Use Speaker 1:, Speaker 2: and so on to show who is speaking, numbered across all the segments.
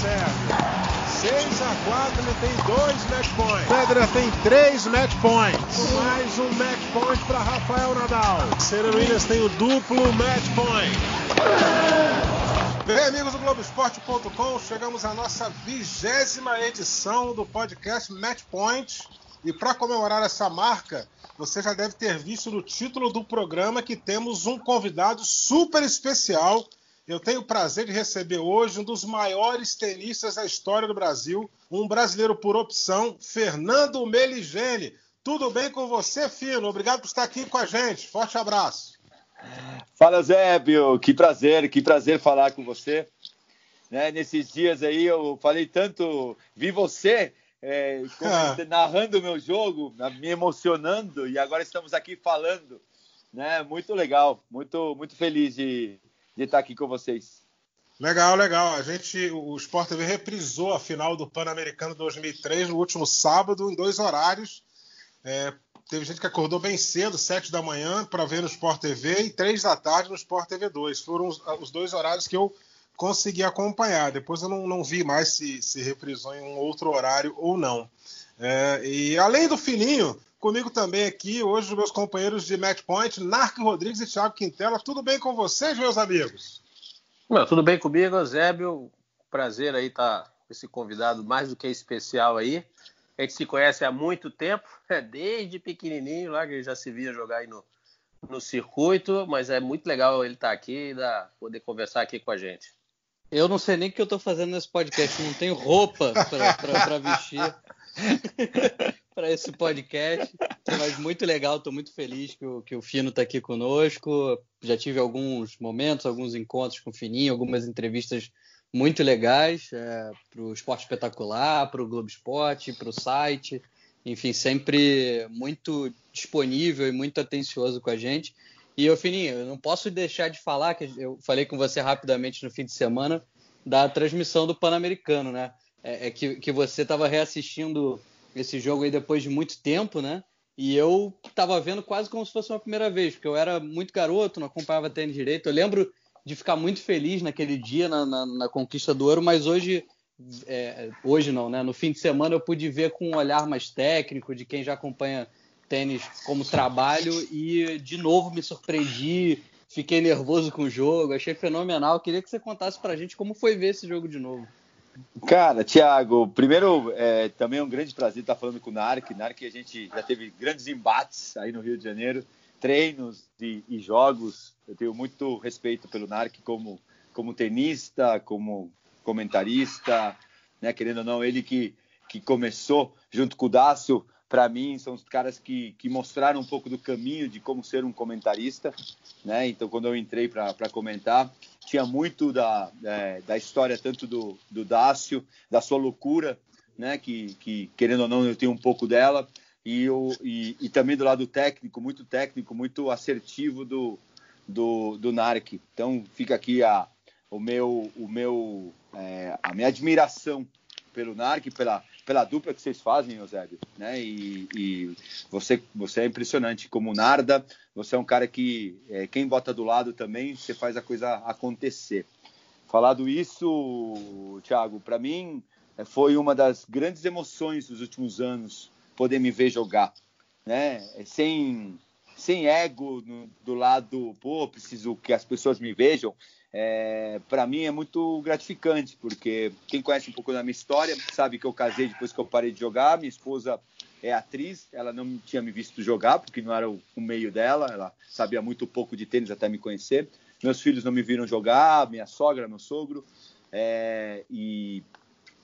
Speaker 1: serve. 6 a 4, ele tem dois match points. Federer tem três match points. Mais um match point para Rafael Nadal. Serena Williams tem o duplo match point. Bem, amigos do Globoesporte.com, chegamos à nossa vigésima edição do podcast Match Point. E para comemorar essa marca, você já deve ter visto no título do programa que temos um convidado super especial eu tenho o prazer de receber hoje um dos maiores tenistas da história do Brasil, um brasileiro por opção, Fernando Meligeni. Tudo bem com você, Fino? Obrigado por estar aqui com a gente. Forte abraço.
Speaker 2: Fala, Zébio. Que prazer, que prazer falar com você. Né, nesses dias aí eu falei tanto, vi você é, narrando o meu jogo, me emocionando, e agora estamos aqui falando. Né? Muito legal, muito, muito feliz de, de estar aqui com vocês.
Speaker 1: Legal, legal. A gente, o Sport TV reprisou a final do Pan-Americano 2003 no último sábado, em dois horários. É, teve gente que acordou bem cedo, sete da manhã, para ver no Sport TV e três da tarde no Sport TV 2. Foram os, os dois horários que eu consegui acompanhar. Depois eu não, não vi mais se, se reprisou em um outro horário ou não. É, e além do Fininho, Comigo também aqui, hoje, os meus companheiros de Match Point, Narco Rodrigues e Thiago Quintela. Tudo bem com vocês, meus amigos?
Speaker 3: Meu, tudo bem comigo, Zébio. Prazer aí estar tá com esse convidado mais do que especial aí. A gente se conhece há muito tempo, é, desde pequenininho, lá que já se via jogar aí no, no circuito, mas é muito legal ele estar tá aqui e poder conversar aqui com a gente.
Speaker 4: Eu não sei nem o que eu estou fazendo nesse podcast, não tenho roupa para vestir. para esse podcast. Mas muito legal, estou muito feliz que o, que o Fino está aqui conosco. Já tive alguns momentos, alguns encontros com o Fininho, algumas entrevistas muito legais é, para o Esporte Espetacular, para o Globo Esporte, para o site. Enfim, sempre muito disponível e muito atencioso com a gente. E, eu, Fininho, eu não posso deixar de falar, que eu falei com você rapidamente no fim de semana, da transmissão do Pan-Americano, né? É, é que, que você estava reassistindo esse jogo aí depois de muito tempo, né? E eu tava vendo quase como se fosse uma primeira vez, porque eu era muito garoto, não acompanhava tênis direito. Eu lembro de ficar muito feliz naquele dia na, na, na conquista do ouro, mas hoje, é, hoje não, né? No fim de semana eu pude ver com um olhar mais técnico de quem já acompanha tênis como trabalho e de novo me surpreendi, fiquei nervoso com o jogo, achei fenomenal. Queria que você contasse pra gente como foi ver esse jogo de novo.
Speaker 2: Cara, Thiago, primeiro, é, também é um grande prazer estar falando com o Narc. Narc, a gente já teve grandes embates aí no Rio de Janeiro, treinos e, e jogos. Eu tenho muito respeito pelo Narc como, como tenista, como comentarista, né? Querendo ou não, ele que, que começou junto com o Dácio para mim, são os caras que, que mostraram um pouco do caminho de como ser um comentarista, né? Então, quando eu entrei para comentar, tinha muito da, é, da história tanto do, do Dácio, da sua loucura, né? Que, que, querendo ou não, eu tenho um pouco dela, e, eu, e, e também do lado técnico, muito técnico, muito assertivo do, do, do Narc. Então, fica aqui a, o meu, o meu, é, a minha admiração pelo Narc, pela pela dupla que vocês fazem, Eusébio, né? E, e, você, você é impressionante como Narda. Você é um cara que é, quem bota do lado também, você faz a coisa acontecer. Falado isso, Thiago, para mim é, foi uma das grandes emoções dos últimos anos poder me ver jogar, né? É, sem sem ego no, do lado, pô, preciso que as pessoas me vejam é, para mim é muito gratificante, porque quem conhece um pouco da minha história sabe que eu casei depois que eu parei de jogar. Minha esposa é atriz, ela não tinha me visto jogar, porque não era o, o meio dela, ela sabia muito pouco de tênis até me conhecer. Meus filhos não me viram jogar, minha sogra, meu sogro, é, e,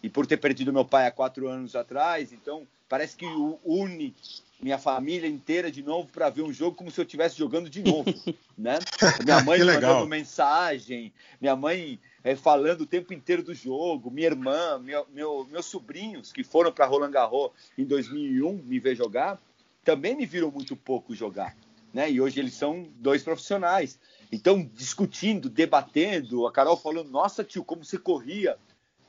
Speaker 2: e por ter perdido meu pai há quatro anos atrás, então parece que une minha família inteira de novo para ver um jogo como se eu estivesse jogando de novo, né? Minha mãe mandando mensagem, minha mãe é, falando o tempo inteiro do jogo, minha irmã, meu, meu, meus sobrinhos que foram para Roland Garros em 2001 me ver jogar, também me viram muito pouco jogar, né? E hoje eles são dois profissionais. Então, discutindo, debatendo, a Carol falando: "Nossa, tio, como você corria?"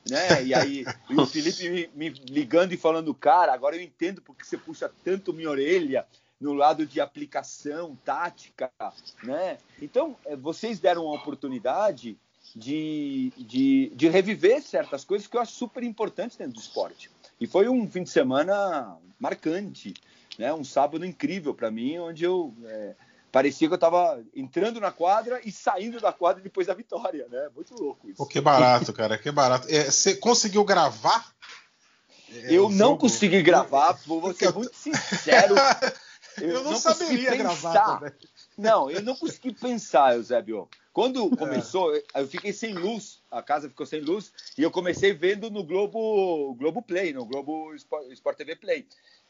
Speaker 2: Né? E aí o Felipe me, me, ligando e falando, cara, agora eu entendo porque você puxa tanto minha orelha no lado de aplicação tática, né? Então é, vocês deram uma oportunidade de, de, de reviver certas coisas que eu acho super importantes dentro do esporte. E foi um fim de semana marcante, né? um sábado incrível para mim, onde eu é, parecia que eu estava entrando na quadra e saindo da quadra depois da vitória, né? Muito louco isso. Pô,
Speaker 1: que barato, cara, que barato. É, você conseguiu gravar?
Speaker 2: É, eu não jogo... consegui gravar, vou ser muito sincero.
Speaker 1: Eu, eu não, não saberia gravar também.
Speaker 2: Não, eu não consegui pensar, Eusébio. Quando começou, é. eu fiquei sem luz, a casa ficou sem luz, e eu comecei vendo no Globo, Globo Play, no Globo Sport, Sport TV Play.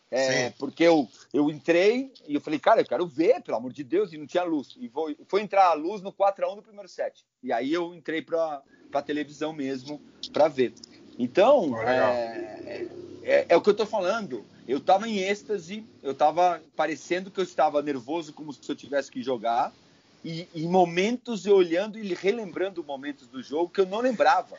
Speaker 2: É, porque eu, eu entrei e eu falei, cara, eu quero ver, pelo amor de Deus, e não tinha luz. E vou, foi entrar a luz no 4x1 do primeiro set. E aí eu entrei para a televisão mesmo para ver. Então, oh, é, é, é, o que eu estou falando. Eu estava em êxtase, eu estava parecendo que eu estava nervoso, como se eu tivesse que jogar e em momentos eu olhando e relembrando momentos do jogo que eu não lembrava.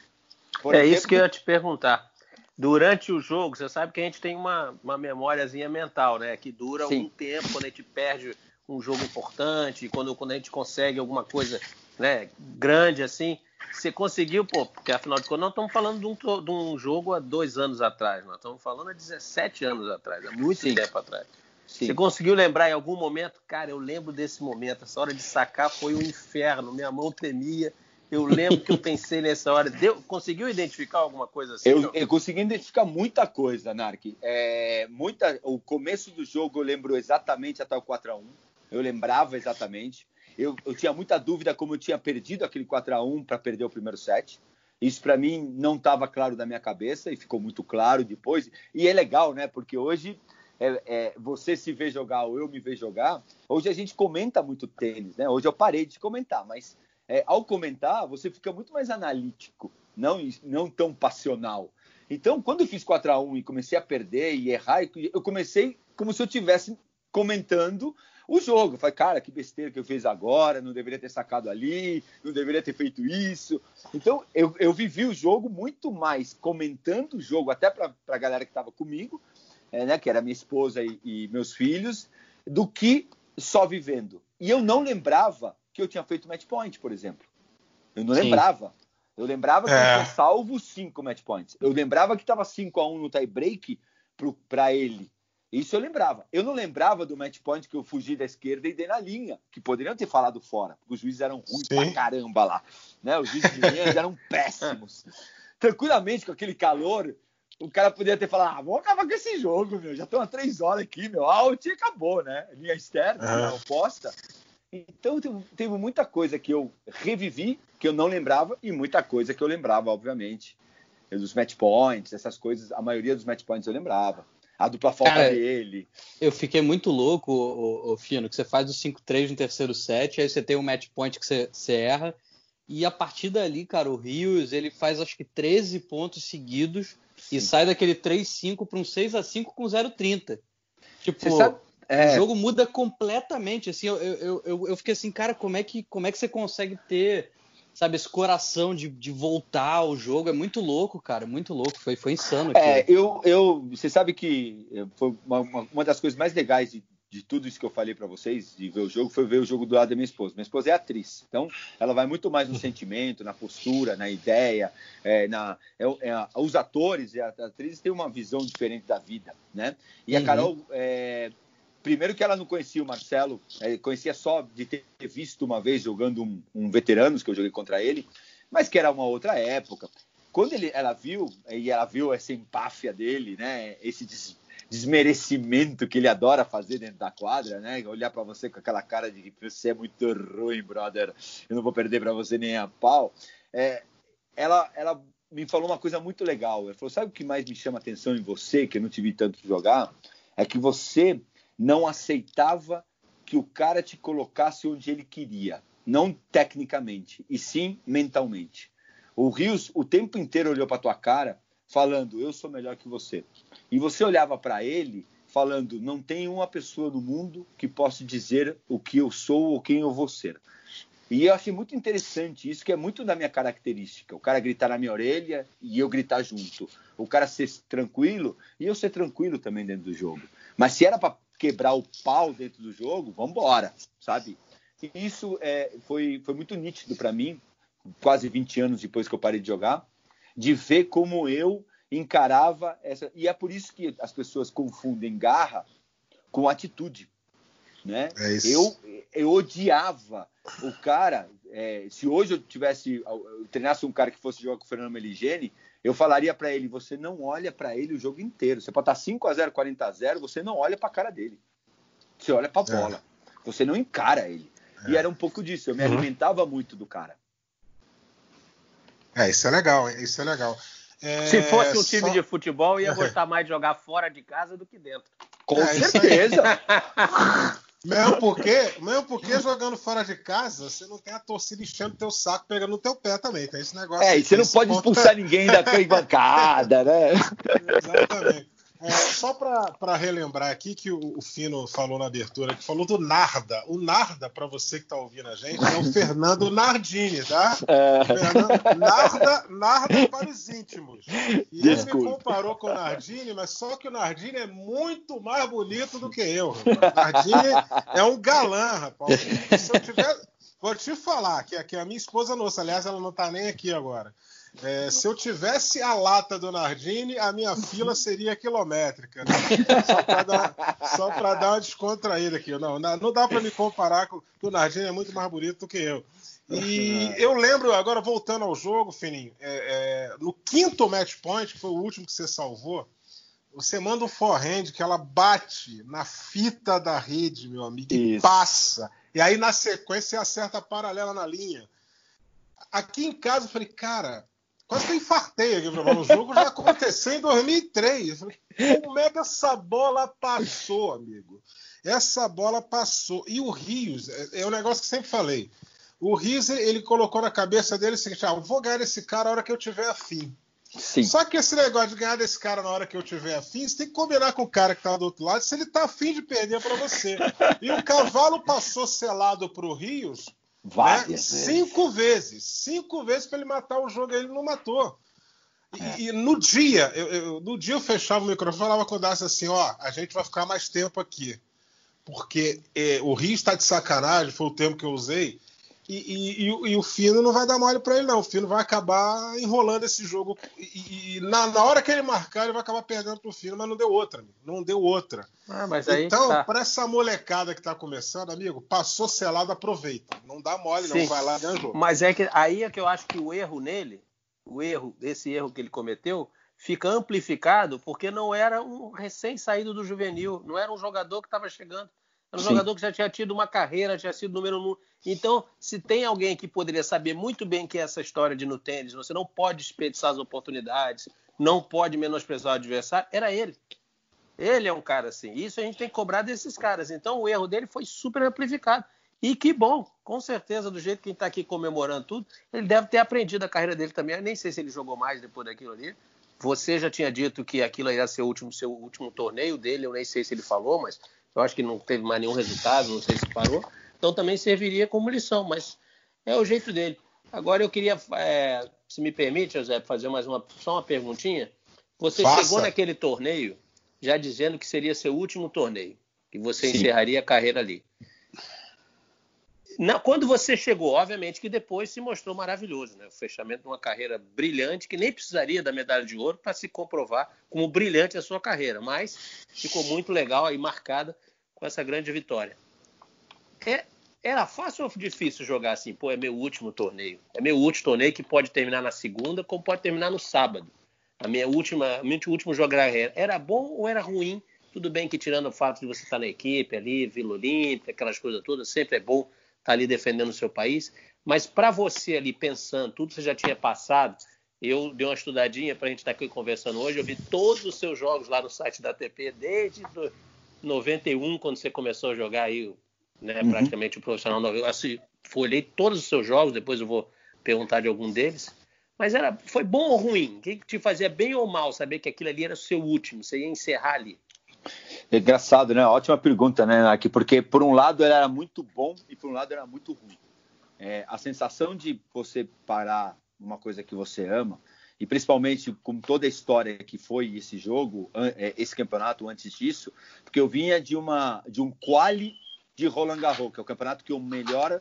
Speaker 3: Por é exemplo, isso que eu ia te perguntar. Durante o jogo, você sabe que a gente tem uma, uma memóriazinha mental, né? Que dura Sim. um tempo quando a gente perde um jogo importante, quando, quando a gente consegue alguma coisa né, grande assim. Você conseguiu, pô, porque afinal de contas, nós estamos falando de um, de um jogo há dois anos atrás, nós estamos falando há 17 anos atrás, há muito Sim. tempo atrás. Sim. Você conseguiu lembrar em algum momento? Cara, eu lembro desse momento. Essa hora de sacar foi um inferno. Minha mão tremia. Eu lembro que eu pensei nessa hora. Deu, conseguiu identificar alguma coisa assim?
Speaker 2: Eu, eu consegui identificar muita coisa, Nark. É, muita, o começo do jogo eu lembro exatamente até o 4 a 1 Eu lembrava exatamente. Eu, eu tinha muita dúvida como eu tinha perdido aquele 4 a 1 para perder o primeiro set. Isso para mim não estava claro na minha cabeça e ficou muito claro depois. E é legal, né? Porque hoje é, é, você se vê jogar ou eu me ver jogar, hoje a gente comenta muito tênis, né? Hoje eu parei de comentar, mas é, ao comentar você fica muito mais analítico, não, não tão passional. Então, quando eu fiz 4 a 1 e comecei a perder e errar, eu comecei como se eu estivesse comentando o jogo. Eu falei, cara, que besteira que eu fiz agora, não deveria ter sacado ali, não deveria ter feito isso. Então, eu, eu vivi o jogo muito mais comentando o jogo, até para a galera que estava comigo, é, né, que era minha esposa e, e, meus filhos, do que só vivendo. E eu não lembrava que eu tinha feito match point, por exemplo. Eu não Sim. lembrava. Eu lembrava que é. eu tinha salvo cinco match points. Eu lembrava que estava 5 a 1 no tie break para ele. Isso eu lembrava. Eu não lembrava do match point que eu fugi da esquerda e dei na linha, que poderiam ter falado fora, porque os juízes eram ruins Sim. pra caramba lá. Né? Os juízes de linha eram péssimos. Tranquilamente, com aquele calor, o cara poderia ter falado, ah, vamos acabar com esse jogo, meu. Já estão há três horas aqui, meu. Out e acabou, né? Linha externa, é. oposta. Então teve muita coisa que eu revivi, que eu não lembrava, e muita coisa que eu lembrava, obviamente. Dos match points, essas coisas, a maioria dos match points eu lembrava. A dupla falta Cara, dele.
Speaker 4: Eu fiquei muito louco, o, o, Fino, que você faz o 5-3 no terceiro set, aí você tem um match point que você, você erra, e a partir dali, cara, o Rios, ele faz acho que 13 pontos seguidos e sai daquele 3-5 para um 6x5 com 0,30. Tipo, sabe, é... o jogo muda completamente. Assim, eu, eu, eu, eu, fiquei assim, cara, como é que, como é que você consegue ter, sabe, esse coração de, de voltar ao jogo? É muito louco, cara, muito louco. Foi, foi insano.
Speaker 2: É, eu, eu, você sabe que foi uma, uma das coisas mais legais de de tudo isso que eu falei para vocês, de ver o jogo, foi ver o jogo do lado da minha esposa. Minha esposa é atriz, então ela vai muito mais no sentimento, na postura, na ideia, é, na, é, é, os atores e as atrizes têm uma visão diferente da vida, né? E uhum. a Carol, é, primeiro que ela não conhecia o Marcelo, é, conhecia só de ter visto uma vez jogando um, um veteranos que eu joguei contra ele, mas que era uma outra época. Quando ele, ela viu e ela viu essa empáfia dele, né? Esse des, desmerecimento que ele adora fazer dentro da quadra, né? Olhar para você com aquela cara de que você é muito ruim, brother, eu não vou perder para você nem a pau. É, ela, ela me falou uma coisa muito legal. Ela falou: sabe o que mais me chama atenção em você, que eu não te vi tanto jogar? É que você não aceitava que o cara te colocasse onde ele queria, não tecnicamente, e sim mentalmente. O Rios o tempo inteiro olhou para tua cara falando: eu sou melhor que você. E você olhava para ele falando: não tem uma pessoa no mundo que possa dizer o que eu sou ou quem eu vou ser. E eu achei muito interessante isso, que é muito da minha característica. O cara gritar na minha orelha e eu gritar junto. O cara ser tranquilo e eu ser tranquilo também dentro do jogo. Mas se era para quebrar o pau dentro do jogo, vamos embora, sabe? E isso é, foi, foi muito nítido para mim quase 20 anos depois que eu parei de jogar, de ver como eu encarava essa. E é por isso que as pessoas confundem garra com atitude. Né?
Speaker 1: É.
Speaker 2: Eu, eu odiava o cara. É, se hoje eu tivesse eu treinasse um cara que fosse jogar com o Fernando Meligeni, eu falaria para ele: você não olha para ele o jogo inteiro. Você pode estar 5 a 0 40 a 0 você não olha para a cara dele. Você olha para a bola. É. Você não encara ele. É. E era um pouco disso. Eu me uhum. alimentava muito do cara.
Speaker 1: É, isso é legal, isso é legal. É,
Speaker 3: Se fosse um time só... de futebol, ia gostar mais de jogar fora de casa do que dentro.
Speaker 2: Com é, certeza.
Speaker 1: mesmo porque, mesmo porque jogando fora de casa, você não tem a torcida enchendo teu saco, pegando no teu pé também. Tem esse negócio.
Speaker 2: É, e você não pode expulsar ninguém da bancada, né?
Speaker 1: Exatamente. É, só para relembrar aqui que o, o, Fino falou na abertura, que falou do Narda. O Narda, para você que está ouvindo a gente, é o Fernando Nardini, tá? É. Fernando, Narda, Narda para os íntimos. E Desculpa. ele me comparou com o Nardini, mas só que o Nardini é muito mais bonito do que eu. Rapaz. Nardini é um galã, rapaz. Se eu tiver, vou te falar que aqui a minha esposa nossa, aliás, ela não está nem aqui agora. É, se eu tivesse a lata do Nardini, a minha fila seria quilométrica. Né? Só para dar, dar uma descontraída aqui. Não, não dá para me comparar com o Nardini é muito mais bonito do que eu. E eu lembro, agora voltando ao jogo, Fininho, é, é, no quinto match point, que foi o último que você salvou, você manda um forehand que ela bate na fita da rede, meu amigo, e Isso. passa. E aí, na sequência, você acerta a paralela na linha. Aqui em casa, eu falei, cara, Quase que eu infartei aqui para o jogo já aconteceu em 2003. Como é que essa bola passou, amigo? Essa bola passou. E o Rios, é, é um negócio que sempre falei. O Rios, ele colocou na cabeça dele o seguinte: ah, vou ganhar esse cara a hora que eu tiver afim. Sim. Só que esse negócio de ganhar desse cara na hora que eu tiver afim, você tem que combinar com o cara que tá do outro lado se ele tá afim de perder para você. E o cavalo passou selado pro Rios Várias né? Cinco vezes. Cinco vezes para ele matar o jogo, ele não matou. E, é. e no dia, eu, eu, no dia eu fechava o microfone e falava com o Dácio assim, ó, a gente vai ficar mais tempo aqui. Porque é, o Rio está de sacanagem, foi o termo que eu usei, e, e, e, o Fino não vai dar mole para ele, não. O Fino vai acabar enrolando esse jogo. E, na, na, hora que ele marcar, ele vai acabar perdendo pro Fino, mas não deu outra. Amigo. Não deu outra.
Speaker 3: Ah,
Speaker 1: então,
Speaker 3: tá.
Speaker 1: para essa molecada que tá começando, amigo, passou selado, aproveita. Não dá mole, Sim. não. Vai lá e ganha jogo.
Speaker 3: Mas é que aí é que eu acho que o erro nele, o erro, esse erro que ele cometeu, fica amplificado porque não era um recém-saído do juvenil, não era um jogador que estava chegando. Era um Sim. jogador que já tinha tido uma carreira, tinha sido número um. Então, se tem alguém que poderia saber muito bem que é essa história de no tênis, você não pode desperdiçar as oportunidades, não pode menosprezar o adversário, era ele. Ele é um cara assim. Isso a gente tem que cobrar desses caras. Então, o erro dele foi super amplificado. E que bom, com certeza, do jeito que a gente está aqui comemorando tudo, ele deve ter aprendido a carreira dele também. Eu nem sei se ele jogou mais depois daquilo ali. Você já tinha dito que aquilo ia ser o último, seu último torneio dele, eu nem sei se ele falou, mas eu acho que não teve mais nenhum resultado, não sei se parou. Então também serviria como lição, mas é o jeito dele. Agora eu queria, é, se me permite, José, fazer mais uma só uma perguntinha. Você Faça. chegou naquele torneio já dizendo que seria seu último torneio, que você Sim. encerraria a carreira ali. Na, quando você chegou, obviamente que depois se mostrou maravilhoso, né? O fechamento de uma carreira brilhante, que nem precisaria da medalha de ouro para se comprovar como brilhante a sua carreira, mas ficou muito legal aí marcada com essa grande vitória. É, era fácil ou difícil jogar assim? Pô, é meu último torneio. É meu último torneio que pode terminar na segunda, como pode terminar no sábado. A minha última, meu último jogo era bom ou era ruim? Tudo bem que tirando o fato de você estar na equipe ali, Vila Olímpica, aquelas coisas todas, sempre é bom estar ali defendendo o seu país. Mas para você ali pensando, tudo você já tinha passado, eu dei uma estudadinha para a gente estar aqui conversando hoje. Eu vi todos os seus jogos lá no site da ATP desde 91, quando você começou a jogar aí, né, uhum. praticamente o profissional. Eu assim, olhei todos os seus jogos, depois eu vou perguntar de algum deles. Mas era, foi bom ou ruim? O que te fazia bem ou mal saber que aquilo ali era o seu último, você ia encerrar ali?
Speaker 2: É engraçado, né? Ótima pergunta, né, Aqui, porque por um lado era muito bom e por um lado era muito ruim. É, a sensação de você parar uma coisa que você ama, e principalmente com toda a história que foi esse jogo, é, esse campeonato antes disso, porque eu vinha de uma de um quali de Roland Garros, que é o campeonato que eu melhor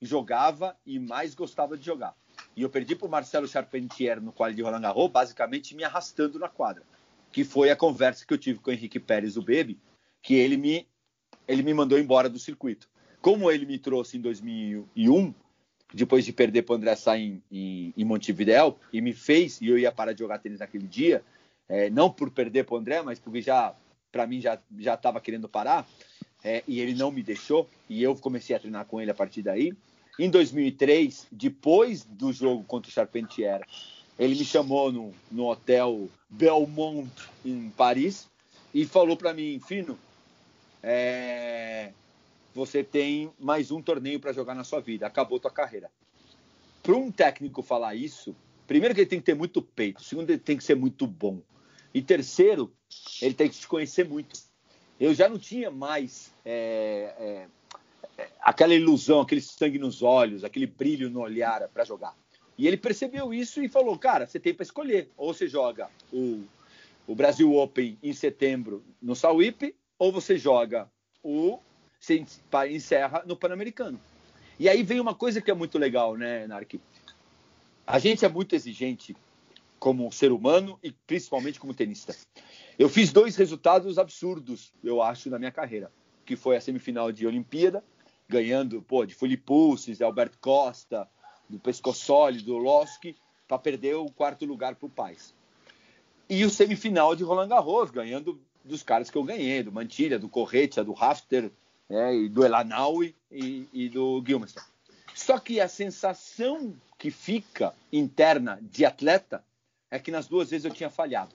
Speaker 2: jogava e mais gostava de jogar. E eu perdi para o Marcelo Charpentier no quadro de Roland Garros, basicamente me arrastando na quadra. Que foi a conversa que eu tive com o Henrique Pérez, o Baby, que ele me, ele me mandou embora do circuito. Como ele me trouxe em 2001, depois de perder para o André Sá em, em, em, Montevideo, e me fez, e eu ia parar de jogar tênis naquele dia, é, não por perder para o André, mas porque já, para mim, já estava querendo parar, é, e ele não me deixou, e eu comecei a treinar com ele a partir daí. Em 2003, depois do jogo contra o Charpentier, ele me chamou no, no hotel Belmont, em Paris, e falou para mim, Fino, é, você tem mais um torneio para jogar na sua vida, acabou tua carreira. Para um técnico falar isso, primeiro que ele tem que ter muito peito, segundo ele tem que ser muito bom, e terceiro, ele tem que te conhecer muito. Eu já não tinha mais é, é, aquela ilusão, aquele sangue nos olhos, aquele brilho no olhar para jogar. E ele percebeu isso e falou: Cara, você tem para escolher. Ou você joga o, o Brasil Open em setembro no Sauípe, ou você joga o. Você encerra no Pan-Americano. E aí vem uma coisa que é muito legal, né, Nark? A gente é muito exigente como ser humano e principalmente como tenista. Eu fiz dois resultados absurdos, eu acho, na minha carreira, que foi a semifinal de Olimpíada ganhando pô, de Fulipussis, Alberto Costa, do Pescoçoli, do Loski, para perder o quarto lugar para o Paz. E o semifinal de Roland Garros, ganhando dos caras que eu ganhei, do Mantilha, do Corretia, do Rafter, né, e do Elanaui e, e do Gilmester. Só que a sensação que fica interna de atleta é que nas duas vezes eu tinha falhado.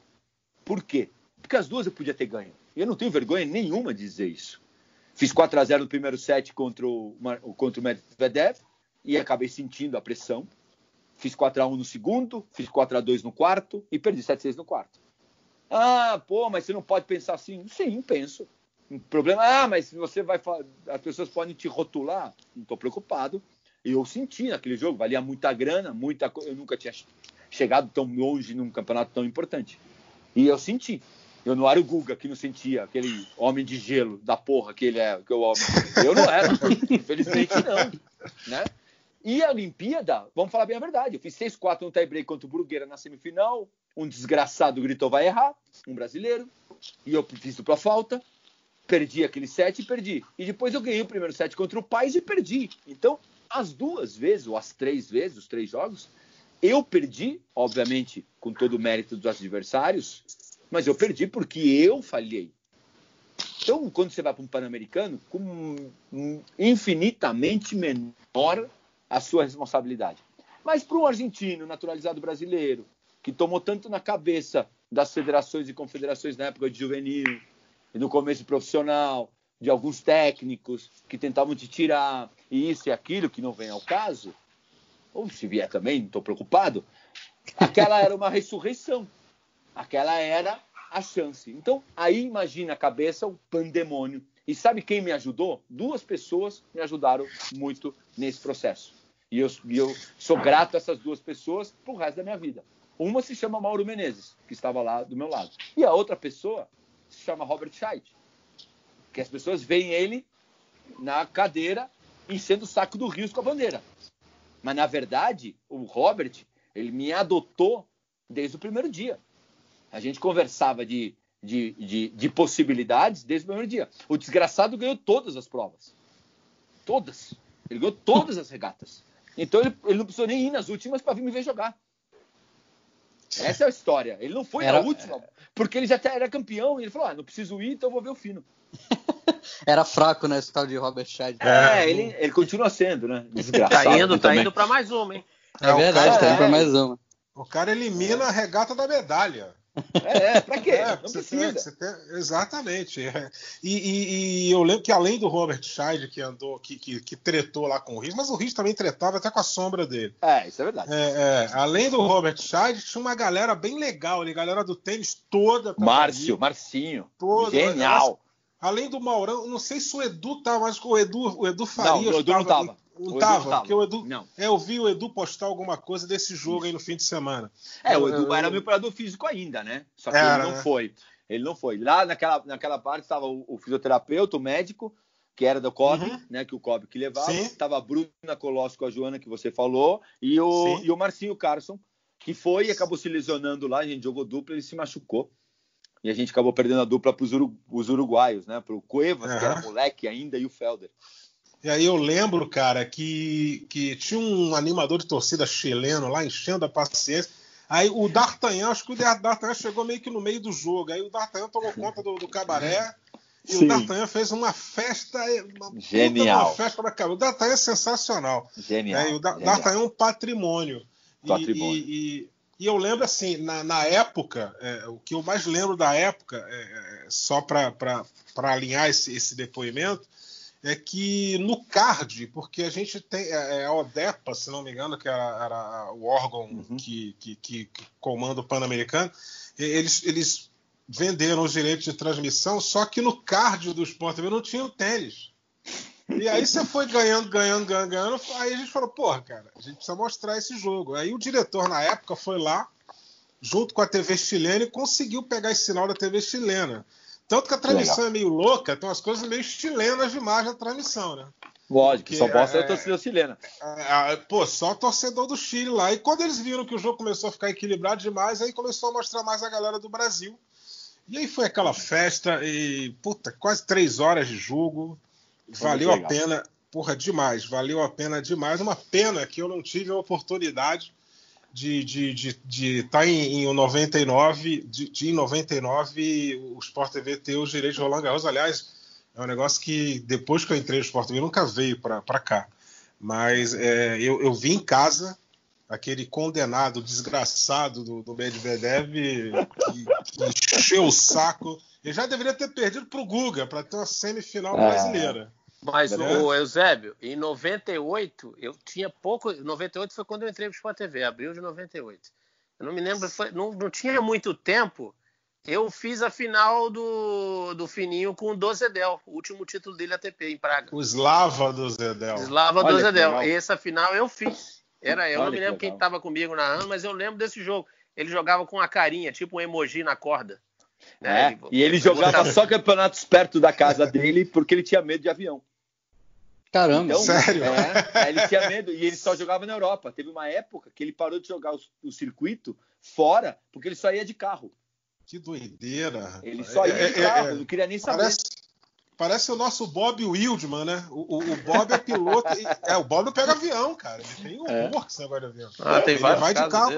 Speaker 2: Por quê? Porque as duas eu podia ter ganho. Eu não tenho vergonha nenhuma de dizer isso. Fiz 4 a 0 no primeiro set contra o, contra o Medvedev e acabei sentindo a pressão. Fiz 4 a 1 no segundo, fiz 4 a 2 no quarto e perdi 7 a 6 no quarto. Ah, pô, mas você não pode pensar assim? Sim, penso. O problema, ah, mas você vai as pessoas podem te rotular. Não estou preocupado. Eu senti naquele jogo, valia muita grana, muita eu nunca tinha chegado tão longe num campeonato tão importante. E eu senti. Eu não era o Guga que não sentia aquele homem de gelo da porra que ele é, que eu homem. Eu não era. Infelizmente não, né? E a Olimpíada, vamos falar bem a verdade, eu fiz 6-4 no tie-break contra o Brugueira na semifinal, um desgraçado gritou vai errar, um brasileiro, e eu fiz dupla falta, perdi aquele set e perdi. E depois eu ganhei o primeiro set contra o Paz e perdi. Então, as duas vezes, ou as três vezes, os três jogos, eu perdi, obviamente, com todo o mérito dos adversários, mas eu perdi porque eu falhei. Então, quando você vai para um Pan-Americano, com infinitamente menor a sua responsabilidade. Mas para um argentino naturalizado brasileiro, que tomou tanto na cabeça das federações e confederações na época de juvenil no começo profissional, de alguns técnicos que tentavam te tirar e isso e aquilo que não vem ao caso, ou se vier também, não estou preocupado, aquela era uma ressurreição. Aquela era a chance. Então, aí imagina a cabeça, o pandemônio. E sabe quem me ajudou? Duas pessoas me ajudaram muito nesse processo. E eu, eu sou grato a essas duas pessoas pro resto da minha vida. Uma se chama Mauro Menezes, que estava lá do meu lado. E a outra pessoa chama Robert Scheid, que as pessoas veem ele na cadeira enchendo o saco do Rios com a bandeira. Mas, na verdade, o Robert, ele me adotou desde o primeiro dia. A gente conversava de, de, de, de possibilidades desde o primeiro dia. O desgraçado ganhou todas as provas. Todas. Ele ganhou todas as regatas. Então ele, ele não precisou nem ir nas últimas para vir me ver jogar. Essa é a história. Ele não foi era, na última, porque ele já era campeão e ele falou: ah, não preciso ir, então vou ver o fino.
Speaker 4: era fraco, né, esse tal de Robert Scheid.
Speaker 2: É, é, ele, ele continua sendo, né?
Speaker 3: Desgraçado. Tá indo, tá indo para mais uma, hein?
Speaker 4: É, é verdade, cara, tá indo para mais uma.
Speaker 1: O cara elimina a regata da medalha.
Speaker 2: É, é pra quê? É, não precisa.
Speaker 1: Tem, tem, exatamente. É. E, e, e, eu lembro que além do Robert Scheid, que andou, que, que, que, tretou lá com o Riz, mas o Riz também tretava até com a sombra dele.
Speaker 2: É, isso é verdade.
Speaker 1: É, é além do Robert Scheid, tinha uma galera bem legal ali, galera do tênis toda.
Speaker 2: Márcio, ali, Marcinho. Toda, Genial.
Speaker 1: Além do Maurão, não sei se o Edu tá, mas o Edu, o Edu Farias.
Speaker 2: Não, o Edu não tava.
Speaker 1: Não tava, porque o Edu. Não. É, eu vi o Edu postar alguma coisa desse jogo aí no fim de semana.
Speaker 2: É, o Edu eu, era meu operador físico ainda, né? Só que era, ele não né? foi. Ele não foi. Lá naquela, naquela parte estava o, o, fisioterapeuta, o médico, que era do Kobe, uhum. né? Que o Kobe que levava. Sim. Tava a Bruna Colosso com a Joana, que você falou, e o, e o Marcinho Carson, que foi e acabou se lesionando lá. A gente jogou dupla, ele se machucou. E a gente acabou perdendo a dupla para os uruguaios, né? Para o Cuevas, uhum. que era moleque ainda, e o Felder.
Speaker 1: E aí eu lembro, cara, que, que tinha um animador de torcida chileno lá enchendo a paciência. Aí o D'Artagnan, acho que o D'Artagnan chegou meio que no meio do jogo. Aí o D'Artagnan tomou conta do, do cabaré. E Sim. o D'Artagnan fez uma festa. Uma
Speaker 2: Genial.
Speaker 1: Uma festa pra O D'Artagnan é sensacional.
Speaker 2: Genial.
Speaker 1: É, o D'Artagnan é um patrimônio.
Speaker 2: patrimônio.
Speaker 1: E, e, e, eu lembro, assim, na, na época, é, o que eu mais lembro da época, é, é só para alinhar esse, esse depoimento, é que no CARD, porque a gente tem é, é, a ODEPA, se não me engano, que era, era o órgão uhum. que, que, que, comanda o Pan-Americano, eles, eles venderam os direitos de transmissão, só que no card do Sport TV não tinha o tênis. E aí você foi ganhando, ganhando, ganhando, ganhando. Aí a gente falou, porra, cara, a gente precisa mostrar esse jogo. Aí o diretor, na época, foi lá, junto com a TV chilena, e conseguiu pegar esse sinal da TV chilena. Tanto que a transmissão Legal. é meio louca, tem umas coisas meio chilenas demais na transmissão, né?
Speaker 2: Lógico, só pode ser é, a torcida chilena.
Speaker 1: É, é, pô, só torcedor do Chile lá. E quando eles viram que o jogo começou a ficar equilibrado demais, aí começou a mostrar mais a galera do Brasil. E aí foi aquela festa e, puta, quase três horas de jogo. Valeu a pena, porra, demais. Valeu a pena demais. Uma pena que eu não tive a oportunidade de estar de, de, de tá em, em 99, de, de em 99 o Sport TV ter os direitos de Roland Garros. Aliás, é um negócio que depois que eu entrei no Sport TV nunca veio para cá. Mas é, eu, eu vi em casa aquele condenado desgraçado do, do Medvedev que, que encheu o saco. Ele já deveria ter perdido para o Guga para ter uma semifinal é. brasileira.
Speaker 3: Mas né? o Eusébio, em 98, eu tinha pouco. 98 foi quando eu entrei para o Sport TV, abril de 98. Eu não me lembro, foi, não, não tinha muito tempo. Eu fiz a final do, do Fininho com o Dozedel, o último título dele ATP em Praga.
Speaker 1: O Slava Dozedel.
Speaker 3: Slava Olha Dozedel. Essa final eu fiz. Era eu, Olha não me lembro que quem estava comigo na RAM, mas eu lembro desse jogo. Ele jogava com a carinha, tipo um emoji na corda.
Speaker 2: Né? É, e ele jogava só campeonatos perto da casa dele porque ele tinha medo de avião.
Speaker 4: Caramba, então,
Speaker 1: sério?
Speaker 2: É, ele tinha medo e ele só jogava na Europa. Teve uma época que ele parou de jogar o, o circuito fora porque ele só ia de carro.
Speaker 1: Que doideira.
Speaker 2: Ele só ia é, de é, carro, é, não queria nem saber.
Speaker 1: Parece, parece o nosso Bob Wildman, né? O, o, o Bob é piloto. e, é, o Bob não pega avião, cara. Ele tem humor é. com esse negócio de avião.
Speaker 3: Ah, tem
Speaker 1: ele vai de carro.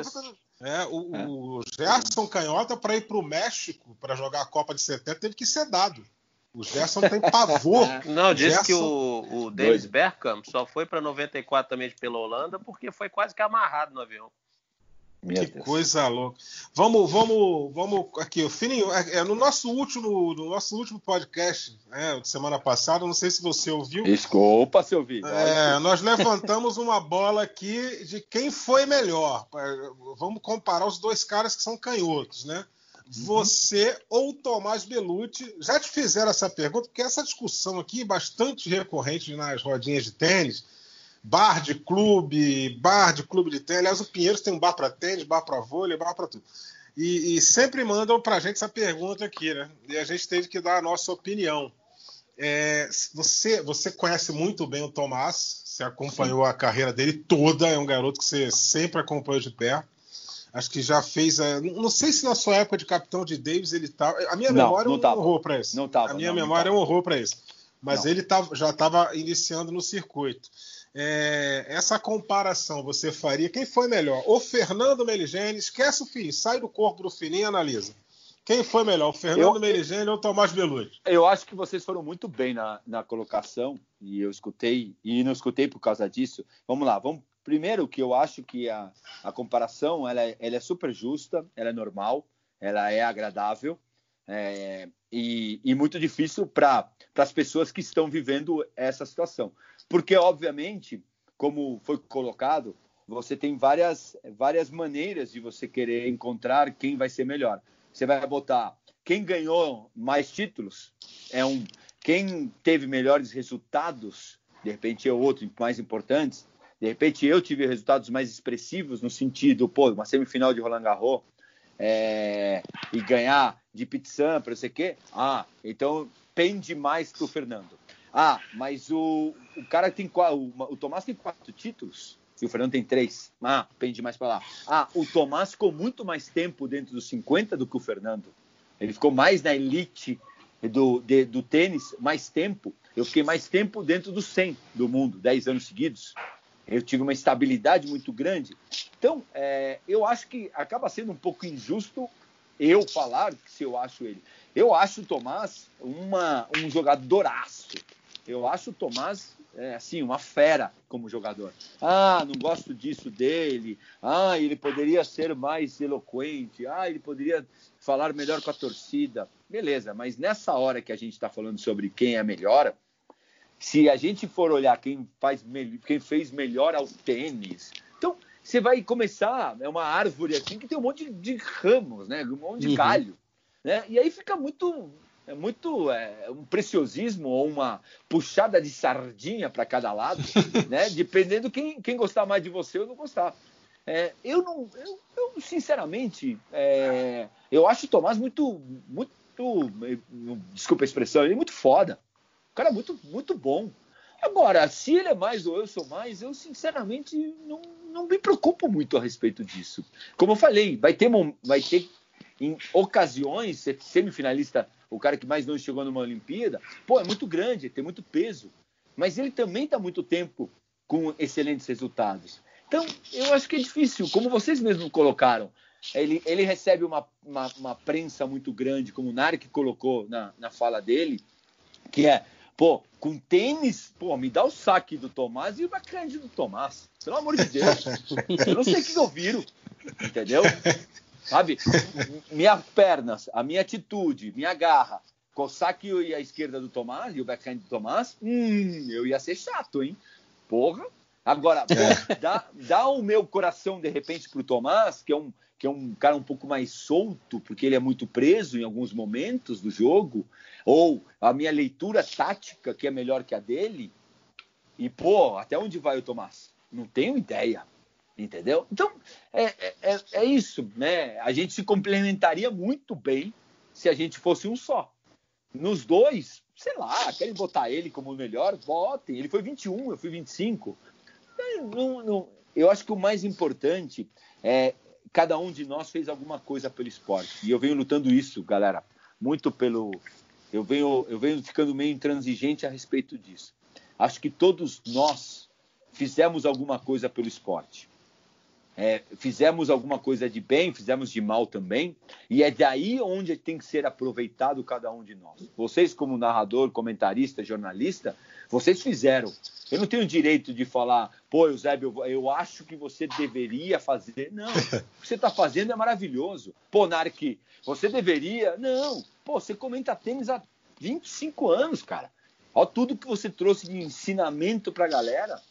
Speaker 1: É, o, é. o Gerson Canhota, para ir para o México para jogar a Copa de 70, teve que ser dado. O Gerson tem pavor.
Speaker 3: Não, disse Gerson... que o, o Davis Bergkamp só foi para 94 também pela Holanda porque foi quase que amarrado no avião.
Speaker 1: Meu que Deus. coisa louca. Vamos, vamos, vamos aqui, o Fininho, é, é, no nosso último, no nosso último podcast, né, de semana passada, não sei se você ouviu.
Speaker 2: Desculpa se ouvi.
Speaker 1: É, nós levantamos uma bola aqui de quem foi melhor. Vamos comparar os dois caras que são canhotos, né? Uhum. Você ou Tomás Belucci já te fizeram essa pergunta, porque essa discussão aqui é bastante recorrente nas rodinhas de tênis bar de clube, bar de clube de tênis. Aliás, o Pinheiros tem um bar para tênis, bar para vôlei, bar para tudo. E, e, sempre mandam para a gente essa pergunta aqui, né? E a gente teve que dar a nossa opinião. É, você, você conhece muito bem o Tomás, você acompanhou Sim. a carreira dele toda, é um garoto que você sempre acompanhou de perto. Acho que já fez. A, não sei se na sua época de capitão de Davis ele estava. A minha não, memória não é um horror para isso.
Speaker 2: Não tava,
Speaker 1: a minha
Speaker 2: não,
Speaker 1: memória
Speaker 2: não
Speaker 1: é um horror para isso. Mas ele tava, já estava iniciando no circuito é, essa comparação você faria? Quem foi melhor? O Fernando Meligeni? Esquece o filho, sai do corpo do filhinho e analisa. Quem foi melhor, o Fernando eu, Meligeni ou o Tomás Belucci?
Speaker 2: Eu acho que vocês foram muito bem na, na colocação e eu escutei, e não escutei por causa disso. Vamos lá, vamos. Primeiro que eu acho que a, a comparação ela, é, ela é super justa, ela é normal, ela é agradável é, e, e muito difícil para as pessoas que estão vivendo essa situação. Porque, obviamente, como foi colocado, você tem várias, várias maneiras de você querer encontrar quem vai ser melhor. Você vai botar quem ganhou mais títulos é um, quem teve melhores resultados, de repente é outro mais importantes. De repente eu tive resultados mais expressivos no sentido, pô, uma semifinal de Roland Garros é, e ganhar de Pizza, para você quê? Ah, então pende mais para o Fernando. Ah, mas o, o cara tem? O, o Tomás tem quatro títulos e o Fernando tem três. Ah, pende mais para lá. Ah, o Tomás ficou muito mais tempo dentro dos 50 do que o Fernando. Ele ficou mais na elite do, de, do tênis, mais tempo. Eu fiquei mais tempo dentro dos 100 do mundo, 10 anos seguidos. Eu tive uma estabilidade muito grande. Então, é, eu acho que acaba sendo um pouco injusto eu falar se eu acho ele. Eu acho o Tomás uma, um jogadoraço. Eu acho o Tomás é, assim, uma fera como jogador. Ah, não gosto disso dele. Ah, ele poderia ser mais eloquente. Ah, ele poderia falar melhor com a torcida. Beleza, mas nessa hora que a gente está falando sobre quem é melhor, se a gente for olhar quem, faz quem fez melhor ao tênis, então você vai começar, é uma árvore aqui que tem um monte de ramos, né? um monte de uhum. galho. Né? E aí fica muito é muito é, um preciosismo ou uma puxada de sardinha para cada lado, né? Dependendo quem, quem gostar mais de você ou não gostar. É, eu não, eu, eu sinceramente, é, eu acho o Tomás muito, muito, desculpa a expressão, ele é muito foda. Cara é muito, muito bom. Agora, se ele é mais ou eu sou mais, eu sinceramente não, não me preocupo muito a respeito disso. Como eu falei, vai ter, vai ter em ocasiões, ser semifinalista o cara que mais não chegou numa Olimpíada, pô, é muito grande, tem muito peso. Mas ele também está muito tempo com excelentes resultados. Então, eu acho que é difícil, como vocês mesmos colocaram. Ele, ele recebe uma, uma, uma prensa muito grande, como o Narc colocou na, na fala dele, que é, pô, com tênis, pô, me dá o saque do Tomás e o backhand do Tomás. Pelo amor de Deus. Eu não sei o que eu viro, entendeu? sabe? Minhas pernas, a minha atitude, minha garra, com o saque e a esquerda do Tomás e o backhand do Tomás, hum, eu ia ser chato, hein? Porra. Agora, pô, dá, dá o meu coração de repente pro Tomás, que é um que é um cara um pouco mais solto, porque ele é muito preso em alguns momentos do jogo, ou a minha leitura tática, que é melhor que a dele, e, pô, até onde vai o Tomás? Não tenho ideia. Entendeu? Então, é, é, é, isso, né? A gente se complementaria muito bem se a gente fosse um só. Nos dois, sei lá, querem botar ele como o melhor, votem. Ele foi 21, eu fui 25. Não, não, eu acho que o mais importante é cada um de nós fez alguma coisa pelo esporte. E eu venho lutando isso, galera, muito pelo. Eu venho, eu venho ficando meio intransigente a respeito disso. Acho que todos nós fizemos alguma coisa pelo esporte é, fizemos alguma coisa de bem, fizemos de mal também, e é daí onde tem que ser aproveitado cada um de nós. Vocês, como narrador, comentarista, jornalista, vocês fizeram. Eu não tenho direito de falar, pô, Eusébio, eu, eu acho que você deveria fazer. Não, o que você está fazendo é maravilhoso. Pô, Nark, você deveria. Não, pô, você comenta tênis há 25 anos, cara. Olha tudo que você trouxe de ensinamento para a galera.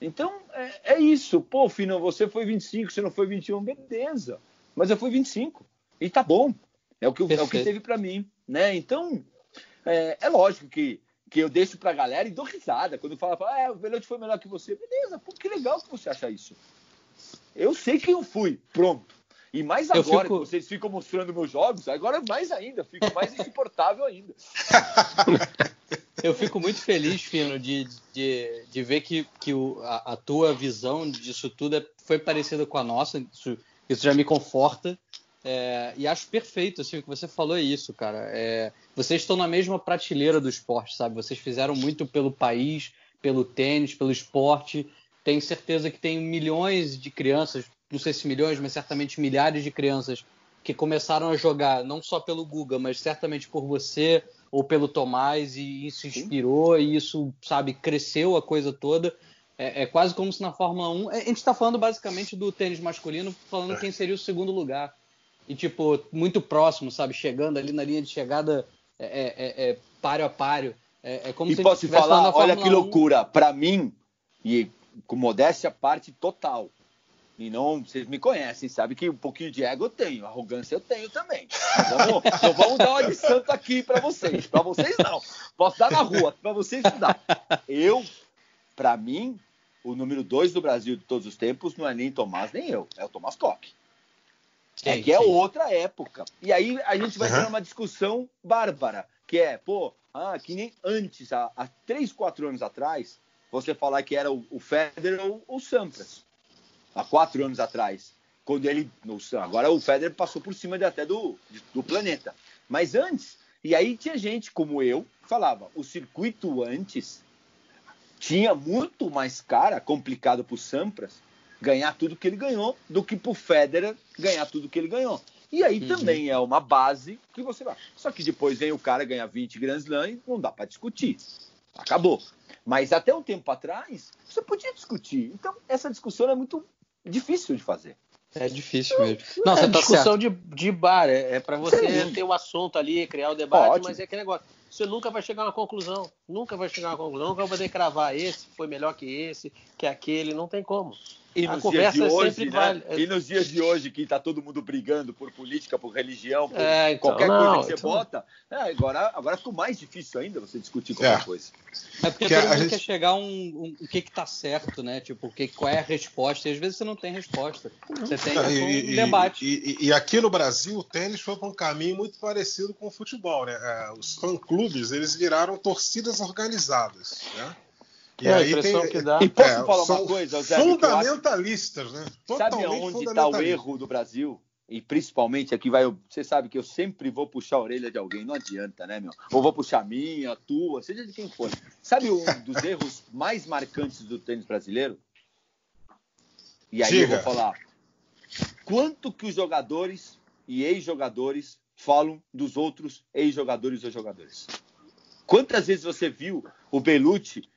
Speaker 2: Então, é, é, isso. Pô, Fino, você foi 25, você não foi 21, beleza. Mas eu fui 25. E tá bom. É o que, é o que teve para mim. né? Então, é, é, lógico que, que eu deixo pra galera e dou risada. Quando fala, ah, o Velote foi melhor que você. Beleza, pô, que legal que você acha isso. Eu sei quem eu fui. Pronto. E mais agora fico... que vocês ficam mostrando meus jogos, agora mais ainda, fico mais insuportável ainda.
Speaker 4: Eu fico muito feliz, Fino, de, de, de ver que, que o, a, a, tua visão disso tudo é, foi parecida com a nossa. Isso, isso já me conforta. É, e acho perfeito, assim, o que você falou é isso, cara. É, vocês estão na mesma prateleira do esporte, sabe? Vocês fizeram muito pelo país, pelo tênis, pelo esporte. Tenho certeza que tem milhões de crianças, não sei se milhões, mas certamente milhares de crianças que começaram a jogar não só pelo Guga, mas certamente por você, ou pelo Tomás e isso inspirou Sim. e isso, sabe, cresceu a coisa toda. É, é, quase como se na Fórmula 1. A gente está falando basicamente do tênis masculino, falando é. quem seria o segundo lugar. E, tipo, muito próximo, sabe? Chegando ali na linha de chegada é, é, é, é páreo a páreo. É, como
Speaker 2: e se posso falar, olha que loucura. Para mim, e com modéstia à parte total, e não, vocês me conhecem, sabe que um pouquinho de ego eu tenho, arrogância eu tenho também. Vamos, então vamos dar uma de santo aqui para vocês. Para vocês não. Posso dar na rua, para vocês não dá. Eu, para mim, o número dois do Brasil de todos os tempos não é nem Tomás nem eu, é o Tomás Koch. É que é outra época. E aí a gente vai uhum. ter uma discussão bárbara, que é, pô, ah, que nem antes, há, há 3, 4 anos atrás, você falar que era o, o Federer ou o Sampras. Há quatro anos atrás. Quando ele. Agora o Federer passou por cima de, até do, do planeta. Mas antes, e aí tinha gente como eu que falava, o circuito antes tinha muito mais cara, complicado para o Sampras ganhar tudo que ele ganhou, do que para o Federer ganhar tudo que ele ganhou. E aí uhum. também é uma base que você vai. Só que depois vem o cara ganhar 20 Grand Slam e não dá para discutir. Acabou. Mas até um tempo atrás, você podia discutir. Então, essa discussão é muito difícil de fazer.
Speaker 4: É difícil mesmo.
Speaker 3: Não, é tá discussão de, de bar, é, é para você ter o assunto ali, criar o debate, Ótimo. mas é aquele negócio. Você nunca vai chegar a uma conclusão. Nunca vai chegar a uma conclusão. Nunca vai poder cravar esse foi melhor que esse, que aquele, não tem como.
Speaker 2: E nos dias de hoje, né? Vale. E nos dias de hoje, que está todo mundo brigando por política, por religião, por é, então, qualquer não, coisa que você então... bota, é, agora, agora ficou mais difícil ainda você discutir qualquer é. coisa.
Speaker 4: É porque que todo mundo gente... quer chegar a um, um, o que está certo, né? Tipo, o que, qual é a resposta, e às vezes você não tem resposta. Você tem um
Speaker 1: e, debate. E, e, aqui no Brasil, o tênis foi para um caminho muito parecido com o futebol, né? É, os fã-clubes, eles viraram torcidas organizadas, né?
Speaker 2: E é, aí tem, que dá. E posso é, falar uma coisa,
Speaker 1: Zé, Fundamentalistas, acho, né?
Speaker 2: Totalmente sabe onde está o erro do Brasil? E principalmente aqui vai. Você sabe que eu sempre vou puxar a orelha de alguém, não adianta, né, meu? Ou vou puxar a minha, a tua, seja de quem for. Sabe um dos erros mais marcantes do tênis brasileiro? E aí Diga. eu vou falar. Quanto que os jogadores e ex-jogadores falam dos outros ex-jogadores ou jogadores? Quantas vezes você viu o Belucci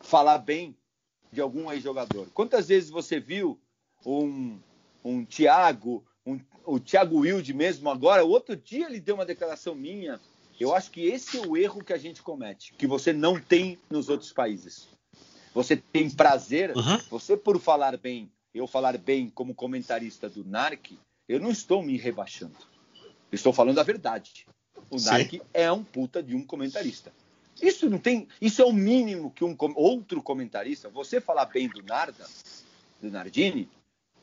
Speaker 2: falar bem de algum ex-jogador. Quantas vezes você viu um, um Thiago, um, o Thiago Wilde mesmo agora, outro dia ele deu uma declaração minha. Eu acho que esse é o erro que a gente comete, que você não tem nos outros países. Você tem prazer, uhum. você por falar bem, eu falar bem como comentarista do NARC, eu não estou me rebaixando. Estou falando a verdade. O Sim. NARC é um puta de um comentarista. Isso não tem, isso é o mínimo que um outro comentarista, você falar bem do Narda, do Nardini,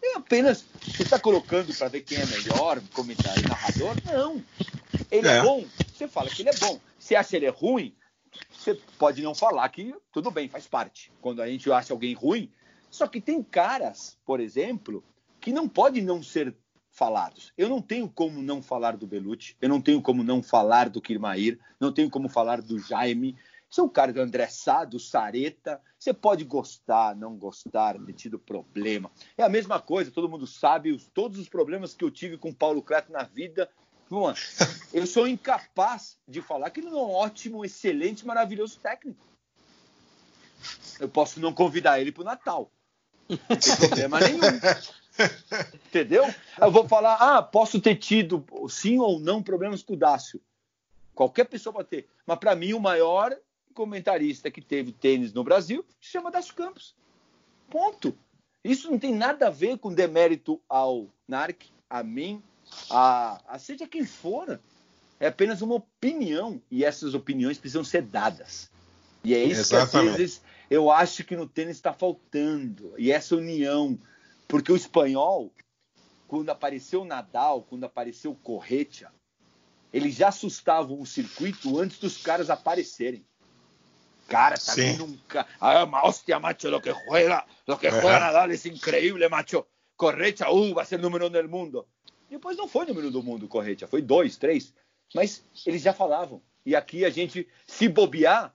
Speaker 2: é apenas você está colocando para ver quem é melhor, comentário, narrador? Não. Ele é. é. bom, você fala que ele é bom. Se acha ele é ruim, você pode não falar que tudo bem, faz parte. Quando a gente acha alguém ruim, só que tem caras, por exemplo, que não podem não ser falados. Eu não tenho como não falar do Belucci, eu não tenho como não falar do Kirmair, não tenho como falar do Jaime. São caras do André Sá, do Sareta. Você pode gostar, não gostar, ter tido problema. É a mesma coisa, todo mundo sabe os, todos os problemas que eu tive com Paulo Cleto na vida. Eu sou incapaz de falar que ele é um ótimo, excelente, maravilhoso técnico. Eu posso não convidar ele para o Natal. Não tem problema nenhum. Entendeu? Eu vou falar, ah, posso ter tido sim ou não problemas com o Dácio. Qualquer pessoa pode ter. Mas para mim, o maior comentarista que teve tênis no Brasil se chama Dácio Campos. Ponto. Isso não tem nada a ver com demérito ao NARC, a mim, a, a seja quem for. É apenas uma opinião e essas opiniões precisam ser dadas. E é isso Exatamente. que às vezes eu acho que no tênis está faltando. E essa união porque o espanhol, quando apareceu o Nadal, quando apareceu o Corretia, eles já assustavam o circuito antes dos caras aparecerem. Cara, tá Sim. vindo um cara. Ah, hostia, macho, lo que juega, lo que juega Nadal é increíble, macho. Corretia, uh, vai ser número um do mundo. Depois não foi número do mundo, Corretia, foi dois, três. Mas eles já falavam. E aqui a gente, se bobear,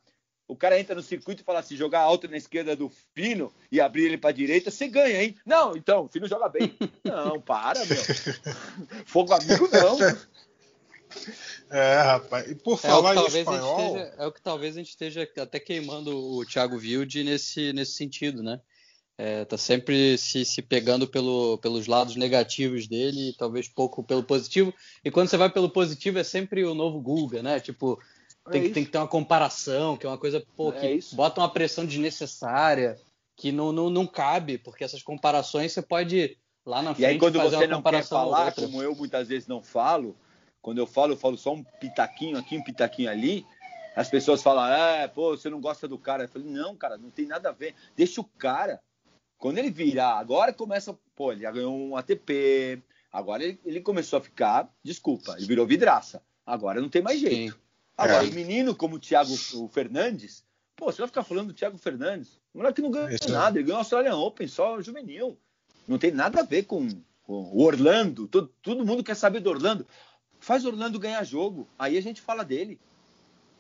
Speaker 2: o cara entra no circuito e fala se jogar alto na esquerda do Fino e abrir ele para a direita, você ganha, hein? Não, então, o Fino joga bem. Não, para, meu. Fogo amigo não.
Speaker 1: É, rapaz. E por falar é em espanhol...
Speaker 4: Esteja, é o que talvez a gente esteja até queimando o Thiago Wilde nesse, nesse sentido, né? É, tá sempre se, se pegando pelo, pelos lados negativos dele, talvez pouco pelo positivo. E quando você vai pelo positivo é sempre o novo Guga, né? Tipo, tem, é que, tem que ter uma comparação, que é uma coisa pô, é que bota uma pressão desnecessária, que não, não, não cabe, porque essas comparações você pode lá na frente.
Speaker 2: E aí, quando você não quer falar, como eu muitas vezes não falo, quando eu falo, eu falo só um pitaquinho aqui, um pitaquinho ali. As pessoas falam, é, pô, você não gosta do cara. Eu falei, não, cara, não tem nada a ver. Deixa o cara. Quando ele virar, agora começa, pô, ele já ganhou um ATP, agora ele, ele começou a ficar, desculpa, ele virou vidraça. Agora não tem mais jeito. Sim. Agora, é. o menino como o Thiago o Fernandes, pô, você vai ficar falando do Thiago Fernandes. O moleque não ganhou nada, ele ganhou o Australian Open, só juvenil. Não tem nada a ver com, com o Orlando. Todo, todo mundo quer saber do Orlando. Faz Orlando ganhar jogo, aí a gente fala dele.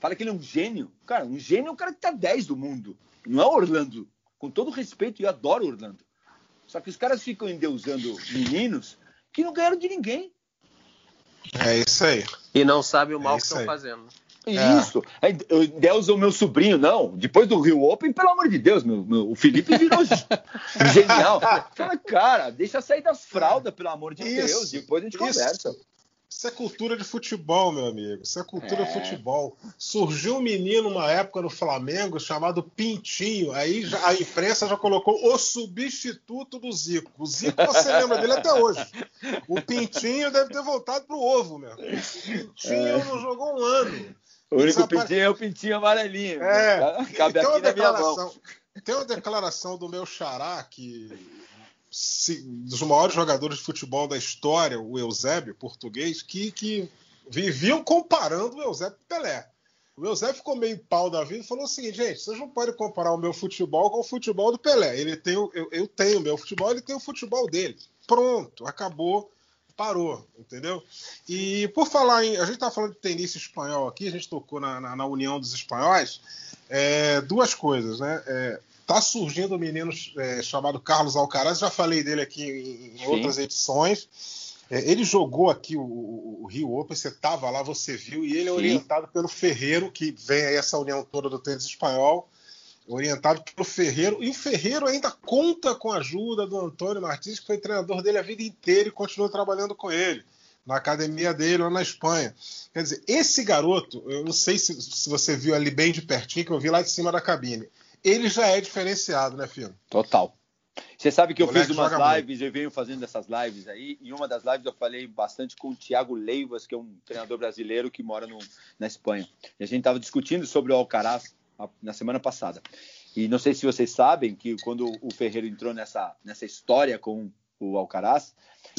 Speaker 2: Fala que ele é um gênio. Cara, um gênio é o cara que tá 10 do mundo. Não é Orlando. Com todo respeito, eu adoro Orlando. Só que os caras ficam endeusando meninos que não ganharam de ninguém.
Speaker 1: É isso aí.
Speaker 3: E não sabem o mal é que estão fazendo.
Speaker 2: É. Isso. Deus o meu sobrinho, não. Depois do Rio Open, pelo amor de Deus, meu, meu o Felipe virou genial. Fala, cara, deixa sair das fraldas, pelo amor de isso, Deus. Depois a gente isso. conversa.
Speaker 1: Isso é cultura de futebol, meu amigo. Isso é cultura é. de futebol. Surgiu um menino uma época no Flamengo chamado Pintinho. Aí já, a imprensa já colocou o substituto do Zico. O Zico você lembra dele até hoje. O Pintinho deve ter voltado pro ovo, meu. O Pintinho é. não jogou um ano.
Speaker 2: O único pintinho é o pintinho amarelinho.
Speaker 1: É. Cabe na minha mão. Tem uma declaração do meu xará que se, dos maiores jogadores de futebol da história, o Eusébio, português, que, que viviam comparando o Eusébio com o Pelé. O Eusébio ficou meio pau da vida e falou o seguinte, gente, vocês não podem comparar o meu futebol com o futebol do Pelé. Ele tem eu, eu tenho o meu futebol, ele tem o futebol dele. Pronto, acabou, parou, entendeu? E por falar em. A gente está falando de tenista espanhol aqui, a gente tocou na, na, na União dos Espanhóis. É, duas coisas, né? É, Tá surgindo um menino é, chamado Carlos Alcaraz, já falei dele aqui em, em outras edições. É, ele jogou aqui o, o, o, Rio Open, você estava lá, você viu, e ele é Sim. orientado pelo Ferreiro, que vem aí essa união toda do tênis espanhol, orientado pelo Ferreiro, e o Ferreiro ainda conta com a ajuda do Antônio Martins, que foi treinador dele a vida inteira e continua trabalhando com ele na academia dele lá na Espanha. Quer dizer, esse garoto, eu não sei se, se, você viu ali bem de pertinho, que eu vi lá de cima da cabine ele já é diferenciado, né, Fino?
Speaker 2: Total. Você sabe que eu fiz umas lives, muito. eu venho fazendo essas lives aí. Em uma das lives eu falei bastante com o Thiago Leivas, que é um treinador brasileiro que mora no, na Espanha. E a gente estava discutindo sobre o Alcaraz na semana passada. E não sei se vocês sabem que quando o Ferreiro entrou nessa, nessa história com o Alcaraz,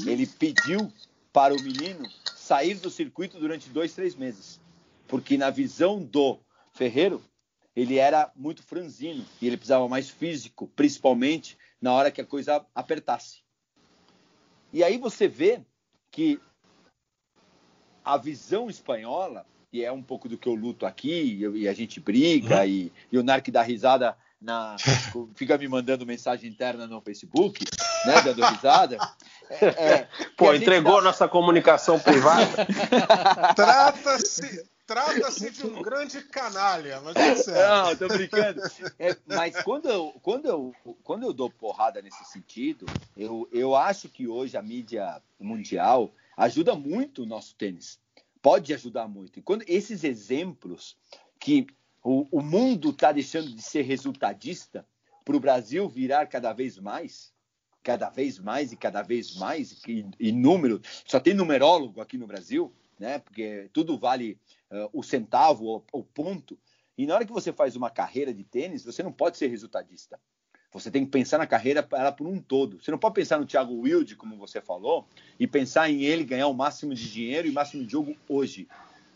Speaker 2: ele pediu para o menino sair do circuito durante dois, três meses. Porque na visão do Ferreiro, ele era muito franzino e ele precisava mais físico, principalmente na hora que a coisa apertasse. E aí você vê que a visão espanhola, e é um pouco do que eu luto aqui, e a gente briga, uhum. e, e o Narc dá risada na, fica me mandando mensagem interna no Facebook, né, dando risada.
Speaker 3: É, é, Pô, entregou tá... nossa comunicação privada.
Speaker 1: Trata-se Trata-se de um grande canalha, mas é certo.
Speaker 2: Não, tô brincando. É, mas quando eu, quando, eu, quando eu dou porrada nesse sentido, eu, eu acho que hoje a mídia mundial ajuda muito o nosso tênis. Pode ajudar muito. E quando esses exemplos que o, o mundo está deixando de ser resultadista para o Brasil virar cada vez mais, cada vez mais e cada vez mais, e, número, só tem numerólogo aqui no Brasil, né? Porque tudo vale uh, o centavo, o, o ponto. E na hora que você faz uma carreira de tênis, você não pode ser resultadista. Você tem que pensar na carreira ela por um todo. Você não pode pensar no Thiago Wilde, como você falou, e pensar em ele ganhar o máximo de dinheiro e o máximo de jogo hoje.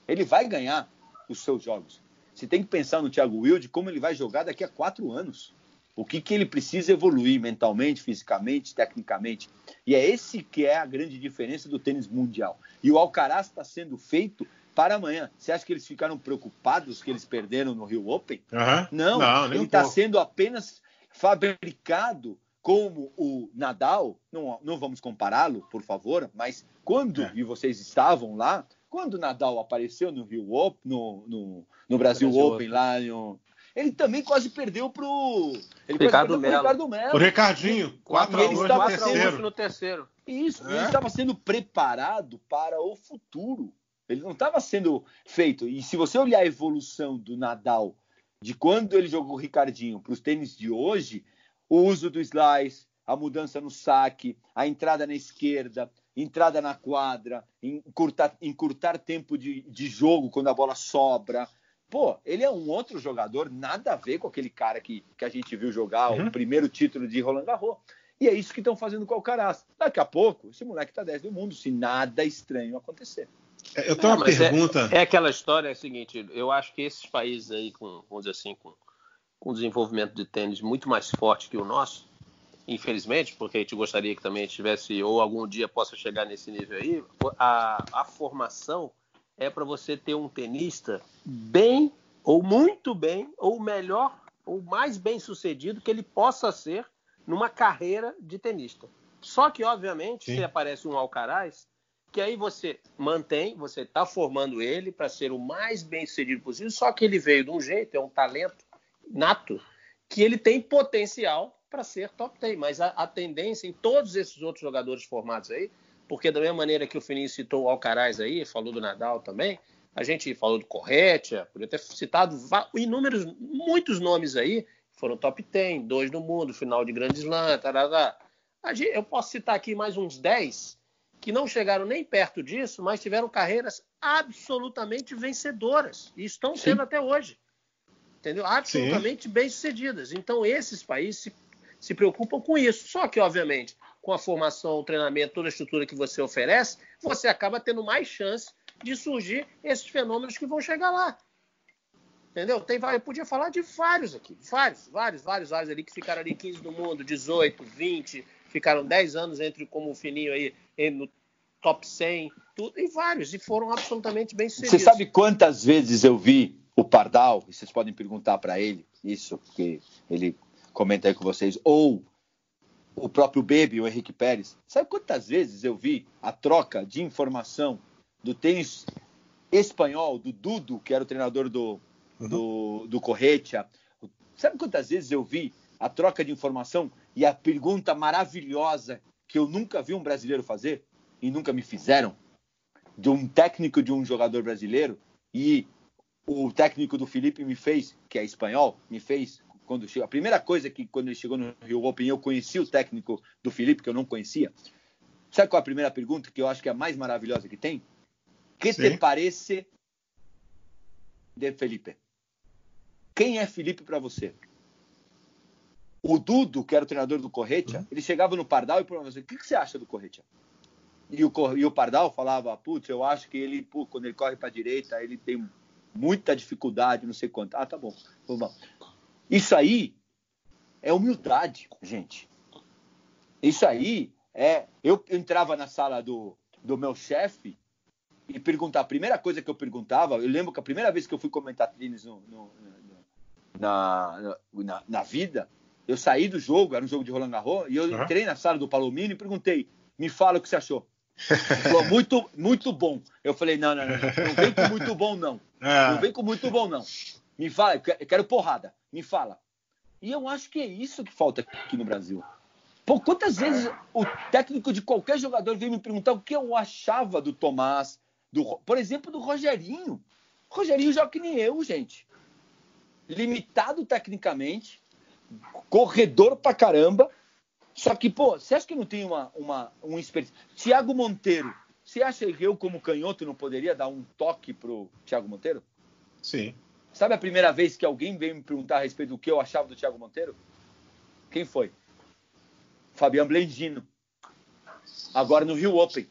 Speaker 2: Ele vai ganhar os seus jogos. Você tem que pensar no Thiago Wilde como ele vai jogar daqui a quatro anos. O que, que ele precisa evoluir mentalmente, fisicamente, tecnicamente. E é esse que é a grande diferença do tênis mundial. E o Alcaraz está sendo feito para amanhã. Você acha que eles ficaram preocupados que eles perderam no Rio Open?
Speaker 1: Uhum.
Speaker 2: Não,
Speaker 1: não
Speaker 2: ele está sendo apenas fabricado como o Nadal. Não, não vamos compará-lo, por favor, mas quando, é. e vocês estavam lá, quando o Nadal apareceu no Rio Open, no, no, no Brasil, Brasil Open, Open, lá no, ele também quase perdeu pro ele
Speaker 3: Ricardo Melo. Ricardo
Speaker 1: Melo. O Ricardinho, 4
Speaker 3: a 2 no terceiro. no terceiro.
Speaker 2: Isso, é. ele estava sendo preparado para o futuro. Ele não estava sendo feito. E se você olhar a evolução do Nadal de quando ele jogou o Ricardinho para os tênis de hoje, o uso do slice, a mudança no saque, a entrada na esquerda, entrada na quadra, encurtar, encurtar tempo de, de jogo quando a bola sobra, Pô, ele é um outro jogador, nada a ver com aquele cara que, que a gente viu jogar uhum. o primeiro título de Roland Garros. E é isso que estão fazendo com o Alcaraz. Daqui a pouco, esse moleque tá 10 do mundo, se nada estranho acontecer.
Speaker 1: Eu tenho uma pergunta.
Speaker 3: É, é, aquela história é a seguinte: eu acho que esses países aí, com, vamos dizer assim, com, com desenvolvimento de tênis muito mais forte que o nosso, infelizmente, porque a gente gostaria que também tivesse, ou algum dia possa chegar nesse nível aí, a, a formação é para você ter um tenista bem, ou muito bem, ou melhor, ou mais bem sucedido que ele possa ser numa carreira de tenista. Só que, obviamente, Sim. se aparece um Alcaraz, que aí você mantém, você está formando ele para ser o mais bem sucedido possível, só que ele veio de um jeito, é um talento nato, que ele tem potencial para ser top 10. Mas a, a, tendência em todos esses outros jogadores formados aí, porque da mesma maneira que o Fininho citou o Alcaraz aí, falou do Nadal também, a gente falou do Corretia, podia ter citado inúmeros, muitos nomes aí, foram top 10, dois do mundo, final de Grande Slam, tarará. Eu posso citar aqui mais uns 10 que não chegaram nem perto disso, mas tiveram carreiras absolutamente vencedoras e estão sendo Sim. até hoje. Entendeu? Absolutamente bem-sucedidas. Então, esses países se se preocupam com isso. Só que, obviamente, com a formação, o treinamento, toda a estrutura que você oferece, você acaba tendo mais chance de surgir esses fenômenos que vão chegar lá. Entendeu? Tem, eu podia falar de vários aqui, vários, vários, vários, vários ali que ficaram ali 15 do mundo, 18, 20, ficaram 10 anos entre como o Fininho aí no top 100, tudo, e vários, e foram absolutamente bem sucedidos.
Speaker 2: Você sabe quantas vezes eu vi o Pardal, e vocês podem perguntar para ele isso, porque ele comenta aí com vocês, ou o próprio Baby, o Henrique Pérez. Sabe quantas vezes eu vi a troca de informação do tênis espanhol, do Dudo, que era o treinador do, uhum. do, do Corretia? Sabe quantas vezes eu vi a troca de informação e a pergunta maravilhosa que eu nunca vi um brasileiro fazer e nunca me fizeram? De um técnico de um jogador brasileiro e o técnico do Felipe me fez, que é espanhol, me fez quando chegou, a primeira coisa que quando ele chegou no Rio Open eu conheci o técnico do Felipe que eu não conhecia. Sabe qual é a primeira pergunta que eu acho que é a mais maravilhosa que tem? Que Sim. te parece de Felipe? Quem é Felipe para você? O Dudo, que era o treinador do Corretia, uhum. ele chegava no Pardal e perguntava assim: o que, que você acha do Corretia? E o, e o Pardal falava: putz, eu acho que ele, pô, quando ele corre para a direita, ele tem muita dificuldade, não sei quanto. Ah, tá bom. Vamos isso aí é humildade, gente. Isso aí é. Eu entrava na sala do, do meu chefe e perguntar. A primeira coisa que eu perguntava, eu lembro que a primeira vez que eu fui comentar tênis no, no, no, na, na, na, vida, eu saí do jogo, era um jogo de Roland Garros, e eu uhum. entrei na sala do Palomino e perguntei: me fala o que você achou. Falou, muito, muito bom. Eu falei: não, não, não, não vem com muito bom, não. É. Não vem com muito bom, não. Me fala, eu quero porrada. Me fala. E eu acho que é isso que falta aqui no Brasil. Pô, quantas vezes o técnico de qualquer jogador veio me perguntar o que eu achava do Tomás, do, por exemplo, do Rogerinho. O Rogerinho joga que nem eu, gente. Limitado tecnicamente, corredor pra caramba. Só que, pô, você acha que não tem uma, uma, um experiência? Tiago Monteiro, você acha que eu, como canhoto, não poderia dar um toque pro Tiago Monteiro?
Speaker 1: Sim.
Speaker 2: Sabe a primeira vez que alguém veio me perguntar a respeito do que eu achava do Thiago Monteiro? Quem foi? Fabiano Blendino. Agora no Rio Open.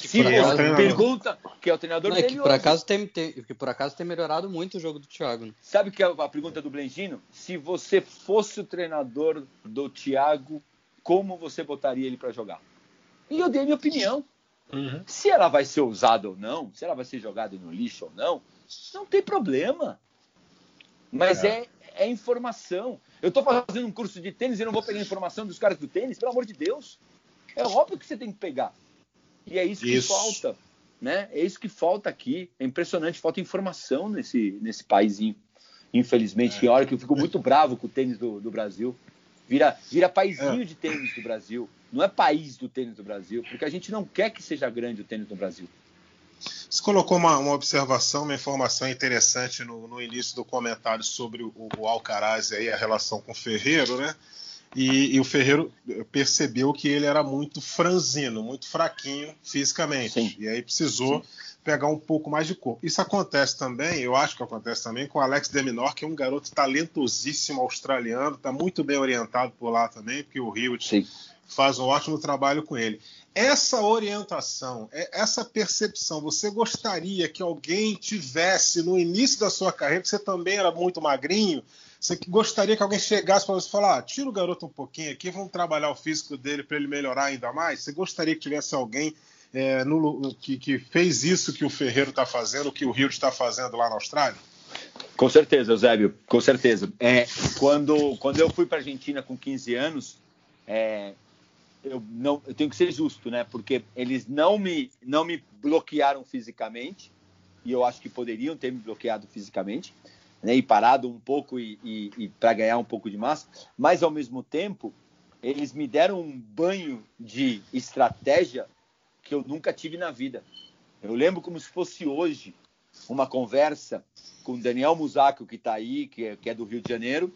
Speaker 2: Que Se acaso, pergunta que é o treinador
Speaker 4: não,
Speaker 2: dele
Speaker 4: que por acaso tem, tem, que por acaso tem melhorado muito o jogo do Thiago. Né?
Speaker 2: Sabe que é a pergunta do Blendino? Se você fosse o treinador do Thiago, como você botaria ele para jogar? E eu dei minha opinião. Uhum. Se ela vai ser usada ou não, se ela vai ser jogada no lixo ou não, não tem problema. Mas é, é, é informação. Eu estou fazendo um curso de tênis e não vou pegar informação dos caras do tênis, pelo amor de Deus. É óbvio que você tem que pegar. E é isso que isso. falta. Né? É isso que falta aqui. É impressionante, falta informação nesse, nesse paísinho. Infelizmente, é. tem hora que eu fico muito bravo com o tênis do, do Brasil. Vira, vira paizinho é. de tênis do Brasil. Não é país do tênis do Brasil, porque a gente não quer que seja grande o tênis do Brasil.
Speaker 1: Você colocou uma, uma observação, uma informação interessante no, no início do comentário sobre o, o Alcaraz e a relação com o Ferreiro, né? E, e, o Ferreiro percebeu que ele era muito franzino, muito fraquinho fisicamente. Sim. E aí precisou Sim. pegar um pouco mais de corpo. Isso acontece também, eu acho que acontece também com o Alex Deminor, que é um garoto talentosíssimo australiano, está muito bem orientado por lá também, porque o Rio faz um ótimo trabalho com ele. essa orientação, é, essa percepção, você gostaria que alguém tivesse no início da sua carreira, que você também era muito magrinho, você gostaria que alguém chegasse para você e falar: ah, tira o garoto um pouquinho aqui, vamos trabalhar o físico dele para ele melhorar ainda mais? Você gostaria que tivesse alguém é, no, que, que, fez isso que o Ferreiro está fazendo, que o Rio está fazendo lá na Austrália?
Speaker 2: Com certeza, Eusébio, com certeza. É, quando, quando eu fui para a Argentina com 15 anos, é, eu, não, eu tenho que ser justo, né? Porque eles não me, não me bloquearam fisicamente, e eu acho que poderiam ter me bloqueado fisicamente, né? E parado um pouco e, e, e para ganhar um pouco de massa, mas ao mesmo tempo, eles me deram um banho de estratégia que eu nunca tive na vida. Eu lembro como se fosse hoje uma conversa com o Daniel Musaco, que está aí, que é, que é, do Rio de Janeiro,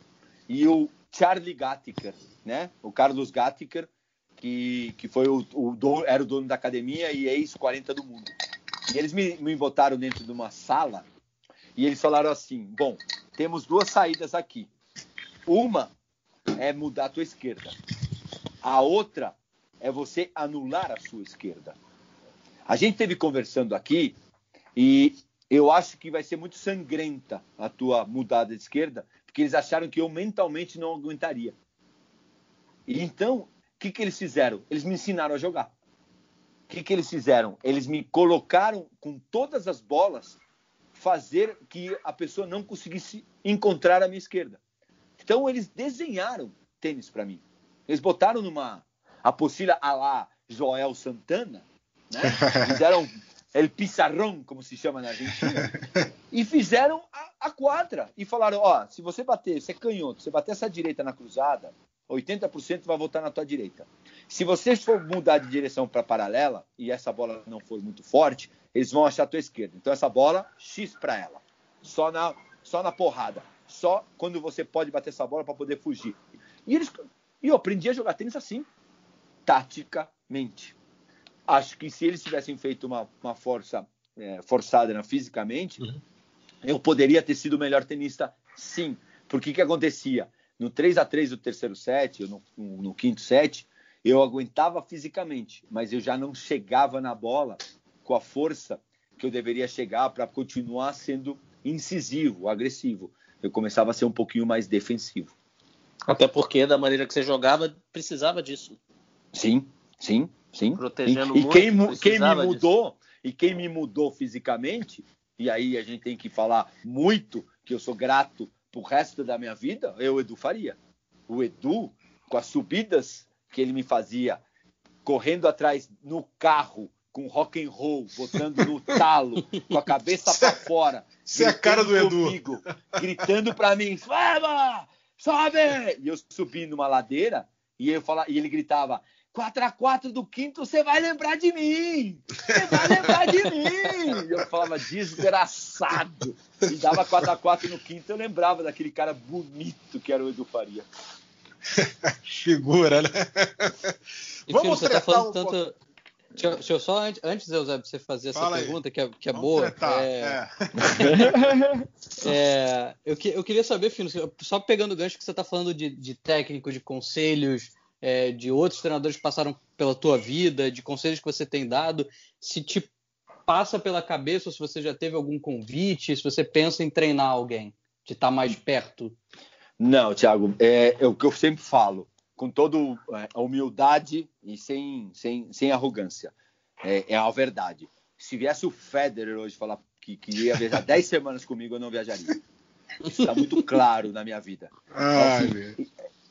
Speaker 2: e o Charlie Gattiker, né? O Carlos Gattiker, que, que foi o, o dono, era o dono da academia e ex-40 do mundo. E eles me, me botaram dentro de uma sala e eles falaram assim: bom, temos duas saídas aqui. Uma é mudar a tua esquerda. A outra é você anular a sua esquerda. A gente teve conversando aqui e eu acho que vai ser muito sangrenta a tua mudada de esquerda, porque eles acharam que eu mentalmente não aguentaria. E então que, que eles fizeram? Eles me ensinaram a jogar. O que, que eles fizeram? Eles me colocaram com todas as bolas fazer que a pessoa não conseguisse encontrar a minha esquerda. Então eles desenharam tênis para mim. Eles botaram numa apostila a lá Joel Santana, né? Fizeram el pizarrão, como se chama na Argentina, e fizeram a, a quadra e falaram: ó, se você bater, você é canhoto, você bater essa direita na cruzada, 80% vai voltar na tua direita. Se você for mudar de direção para paralela e essa bola não for muito forte, eles vão achar a tua esquerda. Então essa bola, X para ela. Só na, só na porrada. Só quando você pode bater essa bola para poder fugir. E, eles, e eu aprendi a jogar tênis assim, taticamente. Acho que se eles tivessem feito uma, uma força é, forçada né, fisicamente, uhum. eu poderia ter sido o melhor tenista, sim. Porque o que acontecia? No 3 a 3 do terceiro set, no, no, no quinto set, eu aguentava fisicamente, mas eu já não chegava na bola com a força que eu deveria chegar para continuar sendo incisivo, agressivo. Eu começava a ser um pouquinho mais defensivo.
Speaker 3: Até porque da maneira que você jogava precisava disso.
Speaker 2: Sim, sim, sim.
Speaker 3: Protegendo
Speaker 2: e,
Speaker 3: muito,
Speaker 2: e quem, quem me mudou disso. e quem me mudou fisicamente, e aí a gente tem que falar muito que eu sou grato pro resto da minha vida, eu, Edu, faria. O Edu, com as subidas que ele me fazia, correndo atrás no carro, com rock and roll, botando no talo, com a cabeça para fora.
Speaker 1: Isso é a cara do Edu. Comigo,
Speaker 2: gritando para mim, Flama, sobe! E eu subi numa ladeira e, eu fala, e ele gritava, 4x4 do quinto, você vai lembrar de mim! Você vai lembrar de mim! E eu falava, desgraçado! E dava 4x4 no quinto, eu lembrava daquele cara bonito que era o Edu Faria.
Speaker 1: Figura, né?
Speaker 4: E, Vamos filho, você tá falando um tanto. Pouco. Deixa, deixa, eu só, antes, Eusébio, você fazer essa Fala pergunta, aí. que é, que é boa. É... É. é, eu, que, eu queria saber, Fino, só pegando o gancho que você está falando de, de técnico, de conselhos, é, de outros treinadores que passaram pela tua vida, de conselhos que você tem dado, se te passa pela cabeça, ou se você já teve algum convite, se você pensa em treinar alguém, de estar tá mais perto.
Speaker 2: Não, Thiago, é, é o que eu sempre falo, com toda é, a humildade e sem, sem, sem arrogância. É, é a verdade. Se viesse o Federer hoje falar que, que ia viajar 10 semanas comigo, eu não viajaria. Isso está muito claro na minha vida.
Speaker 1: Ai,
Speaker 2: assim,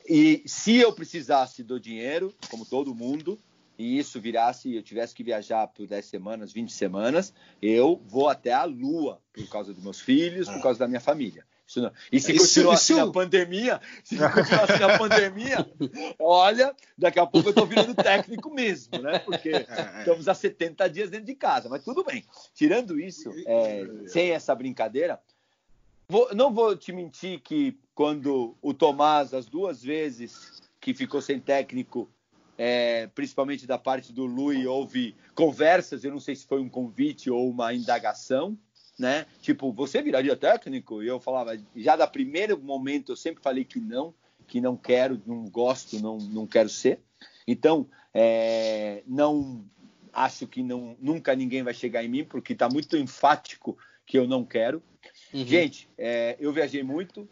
Speaker 2: e se eu precisasse do dinheiro, como todo mundo, e isso virasse, eu tivesse que viajar por 10 semanas, 20 semanas, eu vou até a lua por causa dos meus filhos, por ah. causa da minha família. Não... E se continuar assim a pandemia, se continuar assim a pandemia, olha, daqui a pouco eu estou virando técnico mesmo, né? Porque é, é. estamos há 70 dias dentro de casa, mas tudo bem. Tirando isso, é, sem essa brincadeira, vou, não vou te mentir que quando o Tomás, as duas vezes que ficou sem técnico, é, principalmente da parte do Lui, houve conversas, eu não sei se foi um convite ou uma indagação, né? Tipo, você viraria técnico? E eu falava, já da primeiro momento eu sempre falei que não, que não quero, não gosto, não, não quero ser. Então, é, não acho que não, nunca ninguém vai chegar em mim, porque está muito enfático que eu não quero. Uhum. Gente, é, eu viajei muito,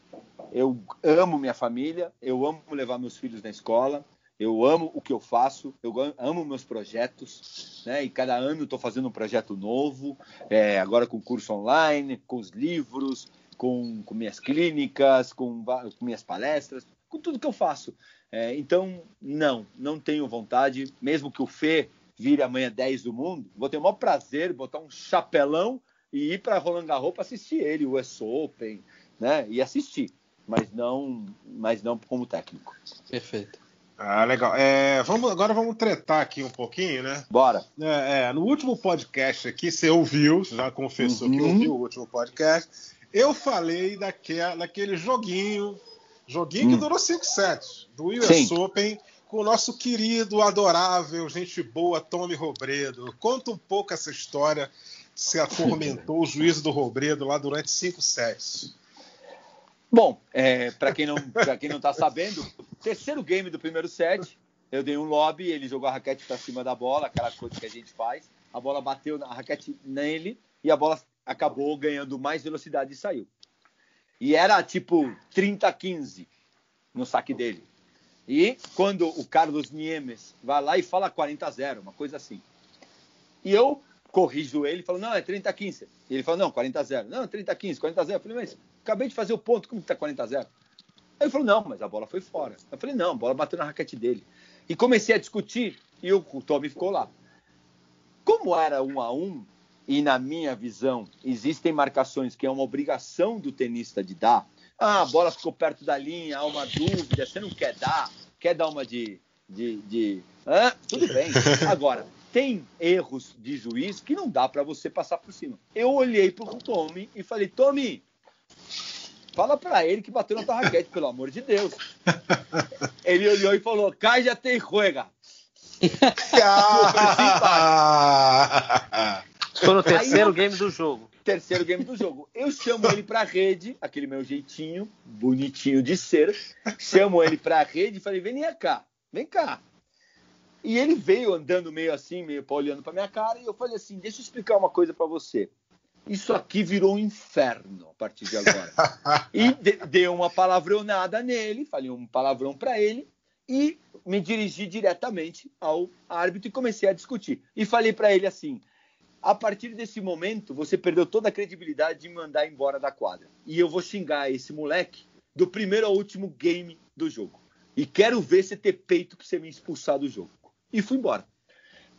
Speaker 2: eu amo minha família, eu amo levar meus filhos na escola, eu amo o que eu faço, eu amo meus projetos, né? E cada ano estou fazendo um projeto novo, é, agora com curso online, com os livros, com, com minhas clínicas, com, com, minhas palestras, com tudo que eu faço. É, então, não, não tenho vontade, mesmo que o Fê vire amanhã 10 do mundo, vou ter o maior prazer botar um chapelão e ir para Roland Garros para assistir ele, o US Open, né? E assistir, mas não, mas não como técnico.
Speaker 4: Perfeito.
Speaker 1: Ah, legal. É, vamos, agora vamos tretar aqui um pouquinho, né?
Speaker 2: Bora.
Speaker 1: É, é, no último podcast aqui, você ouviu, já confessou uhum. que ouviu o último podcast. Eu falei daquela, daquele joguinho, joguinho hum. que durou 5 sets, do US. Open, com o nosso querido, adorável, gente boa, Tommy Robredo. Conta um pouco essa história se atormentou o juízo do Robredo lá durante cinco sets?
Speaker 2: Bom, é, para quem não quem não está sabendo, terceiro game do primeiro set, eu dei um lobby, ele jogou a raquete para cima da bola, aquela coisa que a gente faz. A bola bateu na raquete nele e a bola acabou ganhando mais velocidade e saiu. E era tipo 30 a 15 no saque dele. E quando o Carlos Niemes vai lá e fala 40 a 0, uma coisa assim. E eu corrijo ele, falo, não, é 30 a 15. E ele falou, não, 40 a 0. Não, 30 a 15, 40 a 0. Eu falei, mas acabei de fazer o ponto, como que tá 40 a 0? Aí ele falou, não, mas a bola foi fora. Eu falei, não, a bola bateu na raquete dele. E comecei a discutir e o, Tommy ficou lá. Como era um a um, e na minha visão, existem marcações que é uma obrigação do tenista de dar. Ah, a bola ficou perto da linha, há uma dúvida, você não quer dar, quer dar uma de. de, de... Ah, tudo bem. Agora, tem erros de juiz que não dá para você passar por cima. Eu olhei para o Tommy e falei: Tommy, fala para ele que bateu na tua raquete, pelo amor de Deus. Ele olhou e falou: Cai já tem juega.
Speaker 3: Foi no terceiro eu, game do jogo.
Speaker 2: Terceiro game do jogo. Eu chamo ele pra rede, aquele meu jeitinho, bonitinho de ser. Chamo ele pra rede e falei: vem cá, vem cá. E ele veio andando meio assim, meio olhando para minha cara, e eu falei assim: deixa eu explicar uma coisa para você. Isso aqui virou um inferno a partir de agora. e de, dei uma palavronada nele, falei um palavrão para ele, e me dirigi diretamente ao árbitro e comecei a discutir. E falei para ele assim: a partir desse momento, você perdeu toda a credibilidade de me mandar embora da quadra. E eu vou xingar esse moleque do primeiro ao último game do jogo. E quero ver você ter peito para você me expulsar do jogo e fui embora.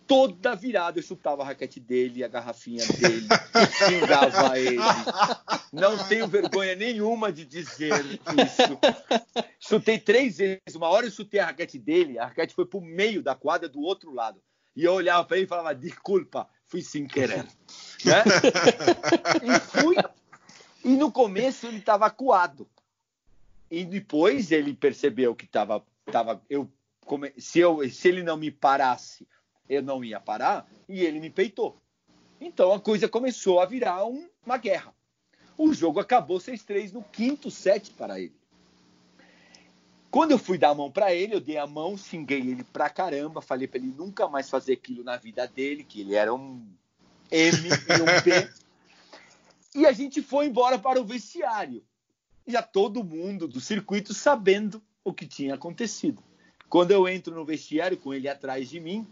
Speaker 2: Toda virada eu chutava a raquete dele, a garrafinha dele, xingava ele. Não tenho vergonha nenhuma de dizer isso. Chutei três vezes. Uma hora eu chutei a raquete dele, a raquete foi pro meio da quadra do outro lado. E eu olhava para ele e falava: desculpa, fui sem querer. Né? E fui. E no começo ele estava acuado. E depois ele percebeu que estava. Tava, eu se, eu, se ele não me parasse, eu não ia parar, e ele me peitou. Então a coisa começou a virar um, uma guerra. O jogo acabou 6-3 no quinto set para ele. Quando eu fui dar a mão para ele, eu dei a mão, xinguei ele pra caramba, falei para ele nunca mais fazer aquilo na vida dele, que ele era um M e um P. e a gente foi embora para o vestiário. Já todo mundo do circuito sabendo o que tinha acontecido. Quando eu entro no vestiário com ele atrás de mim,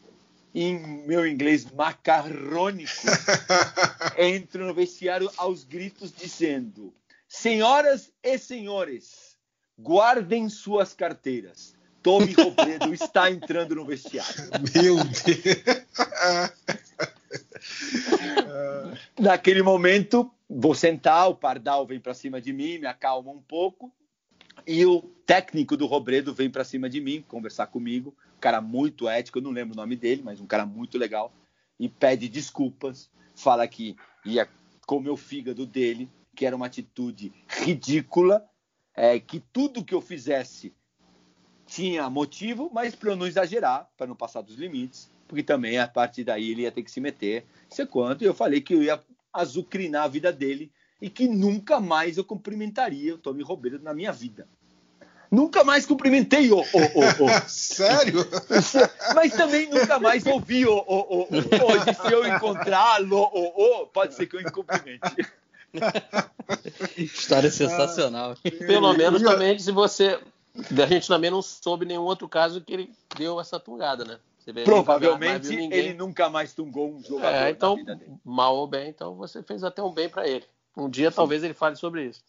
Speaker 2: em meu inglês macarrônico, entro no vestiário aos gritos dizendo: Senhoras e senhores, guardem suas carteiras. Tommy Robredo está entrando no vestiário.
Speaker 1: Meu Deus!
Speaker 2: Naquele momento, vou sentar, o Pardal vem para cima de mim, me acalma um pouco. E o técnico do Robredo vem para cima de mim conversar comigo, cara muito ético, eu não lembro o nome dele, mas um cara muito legal, e pede desculpas, fala que ia comer o fígado dele, que era uma atitude ridícula, é, que tudo que eu fizesse tinha motivo, mas para eu não exagerar, para não passar dos limites, porque também a partir daí ele ia ter que se meter, sei quanto, e eu falei que eu ia azucrinar a vida dele e que nunca mais eu cumprimentaria o Tommy Robredo na minha vida. Nunca mais cumprimentei o. o, o, o.
Speaker 1: Sério?
Speaker 2: Mas também nunca mais ouvi o. o, o, o. se eu encontrá-lo, o, o, pode ser que eu cumprimente.
Speaker 4: História sensacional.
Speaker 3: Pelo menos também se você. A gente também não soube nenhum outro caso que ele deu essa tungada, né?
Speaker 2: Provavelmente ele nunca mais tungou um jogador.
Speaker 3: É, então, mal ou bem, então você fez até um bem para ele. Um dia Sim. talvez ele fale sobre isso.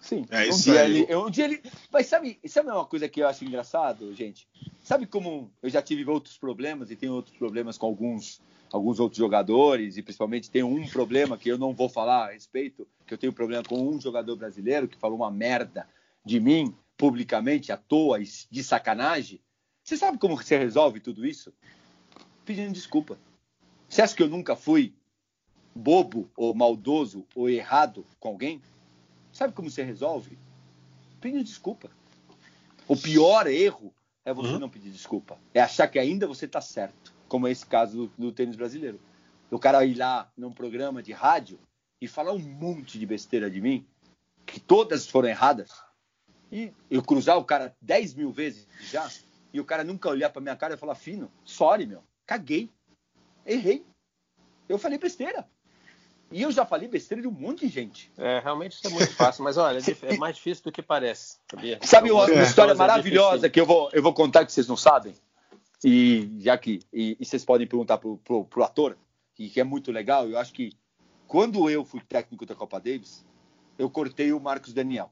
Speaker 2: Sim, é um, dia ele, um dia ele. Mas sabe, sabe uma coisa que eu acho engraçado, gente? Sabe como eu já tive outros problemas e tenho outros problemas com alguns, alguns outros jogadores, e principalmente tenho um problema que eu não vou falar a respeito, que eu tenho problema com um jogador brasileiro que falou uma merda de mim publicamente, à toa, de sacanagem. Você sabe como você resolve tudo isso? Pedindo desculpa. Você acha que eu nunca fui bobo ou maldoso ou errado com alguém? Sabe como você resolve? Pedindo desculpa. O pior erro é você uhum. não pedir desculpa. É achar que ainda você está certo, como é esse caso do, do tênis brasileiro. O cara ir lá num programa de rádio e falar um monte de besteira de mim, que todas foram erradas, e eu cruzar o cara 10 mil vezes já, e o cara nunca olhar para minha cara e falar, fino, sorry, meu, caguei, errei. Eu falei besteira. E eu já falei besteira de um monte de gente.
Speaker 3: É, realmente isso é muito fácil, mas olha, é mais difícil do que parece. Sabia?
Speaker 2: Sabe uma, uma história é maravilhosa é que eu vou, eu vou contar que vocês não sabem? E já que e, e vocês podem perguntar pro, pro, pro ator, que, que é muito legal, eu acho que quando eu fui técnico da Copa Davis, eu cortei o Marcos Daniel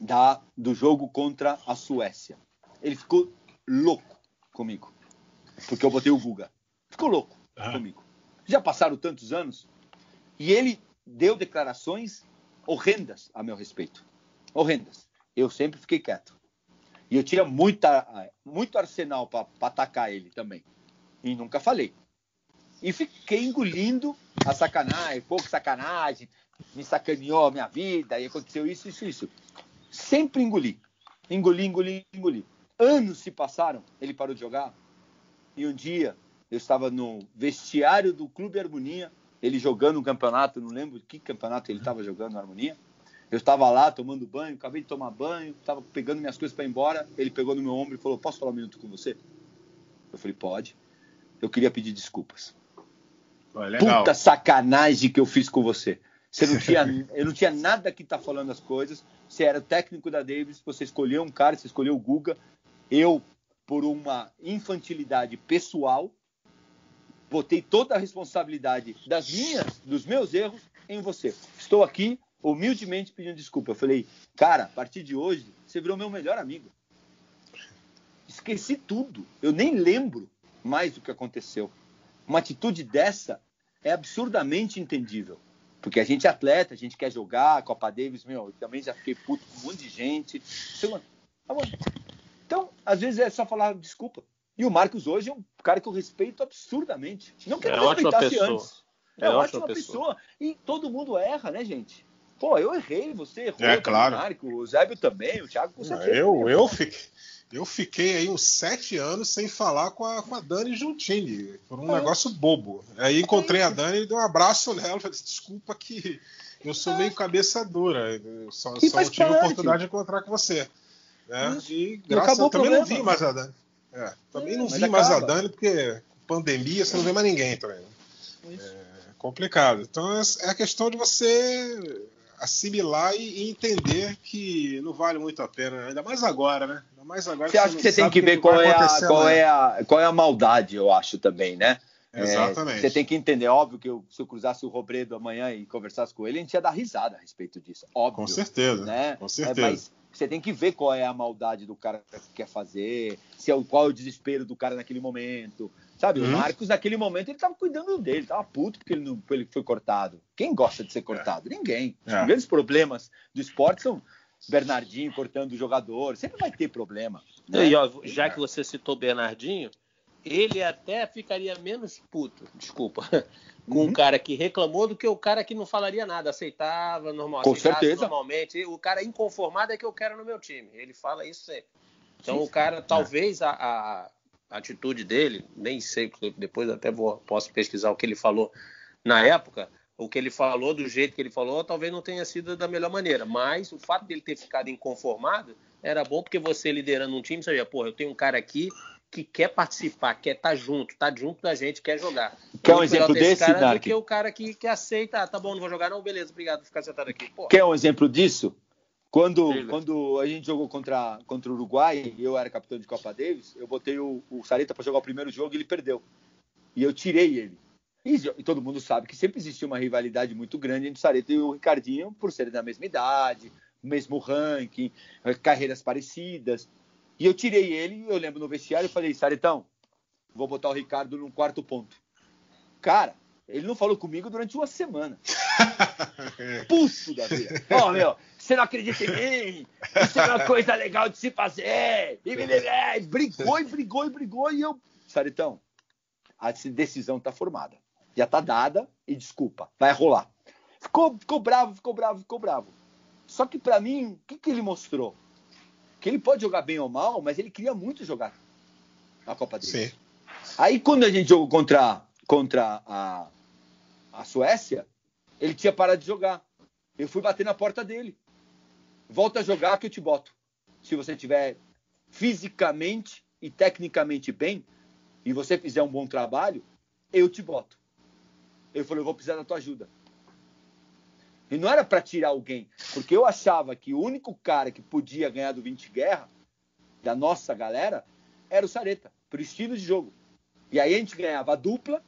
Speaker 2: da, do jogo contra a Suécia. Ele ficou louco comigo, porque eu botei o Guga. Ficou louco ah. comigo. Já passaram tantos anos e ele deu declarações horrendas a meu respeito. Horrendas. Eu sempre fiquei quieto. E eu tinha muita, muito arsenal para atacar ele também. E nunca falei. E fiquei engolindo a sacanagem, pouco sacanagem, me sacaneou a minha vida, e aconteceu isso, isso, isso. Sempre engoli. Engoli, engoli, engoli. Anos se passaram, ele parou de jogar. E um dia eu estava no vestiário do Clube Harmonia, ele jogando um campeonato, não lembro que campeonato ele estava jogando na Harmonia. Eu estava lá tomando banho, acabei de tomar banho, estava pegando minhas coisas para ir embora. Ele pegou no meu ombro e falou: Posso falar um minuto com você? Eu falei: Pode. Eu queria pedir desculpas. Puta sacanagem que eu fiz com você. Você não tinha, eu não tinha nada que tá falando as coisas. Você era técnico da Davis, você escolheu um cara, você escolheu o Guga. Eu, por uma infantilidade pessoal, botei toda a responsabilidade das minhas, dos meus erros em você. Estou aqui humildemente pedindo desculpa. Eu falei, cara, a partir de hoje você virou meu melhor amigo. Esqueci tudo. Eu nem lembro mais do que aconteceu. Uma atitude dessa é absurdamente entendível. Porque a gente é atleta, a gente quer jogar, Copa Davis, meu, eu também já fiquei puto com um monte de gente. Então, às vezes é só falar desculpa. E o Marcos hoje é um cara que eu respeito absurdamente. Não que
Speaker 3: é eu respeitasse
Speaker 2: antes. É, é ótima pessoa. pessoa. E todo mundo erra, né, gente? Pô, eu errei, você errou.
Speaker 1: É, claro.
Speaker 2: O Marco, o Zébio também, o Thiago com
Speaker 1: certeza. Eu, eu, fiquei, eu fiquei aí uns sete anos sem falar com a, com a Dani Juntini. Por um é. negócio bobo. Aí encontrei a Dani e dei um abraço nela. Falei, desculpa que eu sou meio cabeça dura. Só, só tive a oportunidade de encontrar com você. Né? E graças a Deus também não vi mais a Dani. É, também não vi mais a Dani, porque pandemia você não vê mais ninguém também. Né? É complicado. Então é, é a questão de você assimilar e entender que não vale muito a pena, ainda mais agora, né? Ainda mais agora.
Speaker 2: Você acha que você tem que ver que qual, é a, qual, é a, qual é a maldade, eu acho também, né?
Speaker 1: É, Exatamente.
Speaker 2: É, você tem que entender, óbvio que eu, se eu cruzasse o Robredo amanhã e conversasse com ele, a gente ia dar risada a respeito disso. Óbvio.
Speaker 1: Com certeza.
Speaker 2: Né?
Speaker 1: Com certeza.
Speaker 2: É, mas você tem que ver qual é a maldade do cara que quer fazer, se é o, qual é o desespero do cara naquele momento. Sabe, uhum. o Marcos, naquele momento, ele tava cuidando dele, tava puto porque ele, não, ele foi cortado. Quem gosta de ser cortado? É. Ninguém. Os é. grandes problemas do esporte são Bernardinho cortando o jogador. Sempre vai ter problema.
Speaker 3: Né? E, ó, já que você citou Bernardinho, ele até ficaria menos puto, desculpa, com uhum. um cara que reclamou do que o cara que não falaria nada, aceitava normal,
Speaker 2: com certeza.
Speaker 3: normalmente. O cara inconformado é que eu quero no meu time. Ele fala isso sempre. Então Sim. o cara, talvez a, a, atitude dele, nem sei, depois até vou, posso pesquisar o que ele falou na época. O que ele falou, do jeito que ele falou, talvez não tenha sido da melhor maneira. Mas o fato dele ter ficado inconformado era bom porque você liderando um time, você sabia, pô, eu tenho um cara aqui que quer participar, quer estar tá junto, tá junto da gente, quer jogar.
Speaker 2: Quer um exemplo desse,
Speaker 3: cara
Speaker 2: Dark?
Speaker 3: do que o cara que, que aceita, ah, tá bom, não vou jogar não, beleza, obrigado por ficar sentado aqui. Pô.
Speaker 2: Quer um exemplo disso? Quando, quando a gente jogou contra, contra o Uruguai, eu era capitão de Copa Davis, eu botei o, o Sareta para jogar o primeiro jogo e ele perdeu. E eu tirei ele. E, e, todo mundo sabe que sempre existiu uma rivalidade muito grande entre o Sareta e o Ricardinho por serem da mesma idade, mesmo ranking, carreiras parecidas. E eu tirei ele, eu lembro no vestiário, e falei, Saretão, vou botar o Ricardo no quarto ponto. Cara, ele não falou comigo durante uma semana. Puxo da vida. Ó, oh, meu, você não acredita em mim? Isso é uma coisa legal de se fazer. E brigou e brigou e brigou. E eu, Saretão, a decisão está formada. Já está dada e desculpa, vai rolar. Ficou, ficou bravo, ficou bravo, ficou bravo. Só que para mim, o que, que ele mostrou? Que ele pode jogar bem ou mal, mas ele queria muito jogar a Copa dele. Sim. Aí quando a gente jogou contra, contra a, a Suécia, ele tinha parado de jogar. Eu fui bater na porta dele. Volta a jogar que eu te boto. Se você tiver fisicamente e tecnicamente bem e você fizer um bom trabalho, eu te boto. Ele falou, eu vou precisar da tua ajuda. E não era para tirar alguém, porque eu achava que o único cara que podia ganhar do 20 Guerra, da nossa galera, era o Sareta, por estilo de jogo. E aí a gente ganhava a dupla,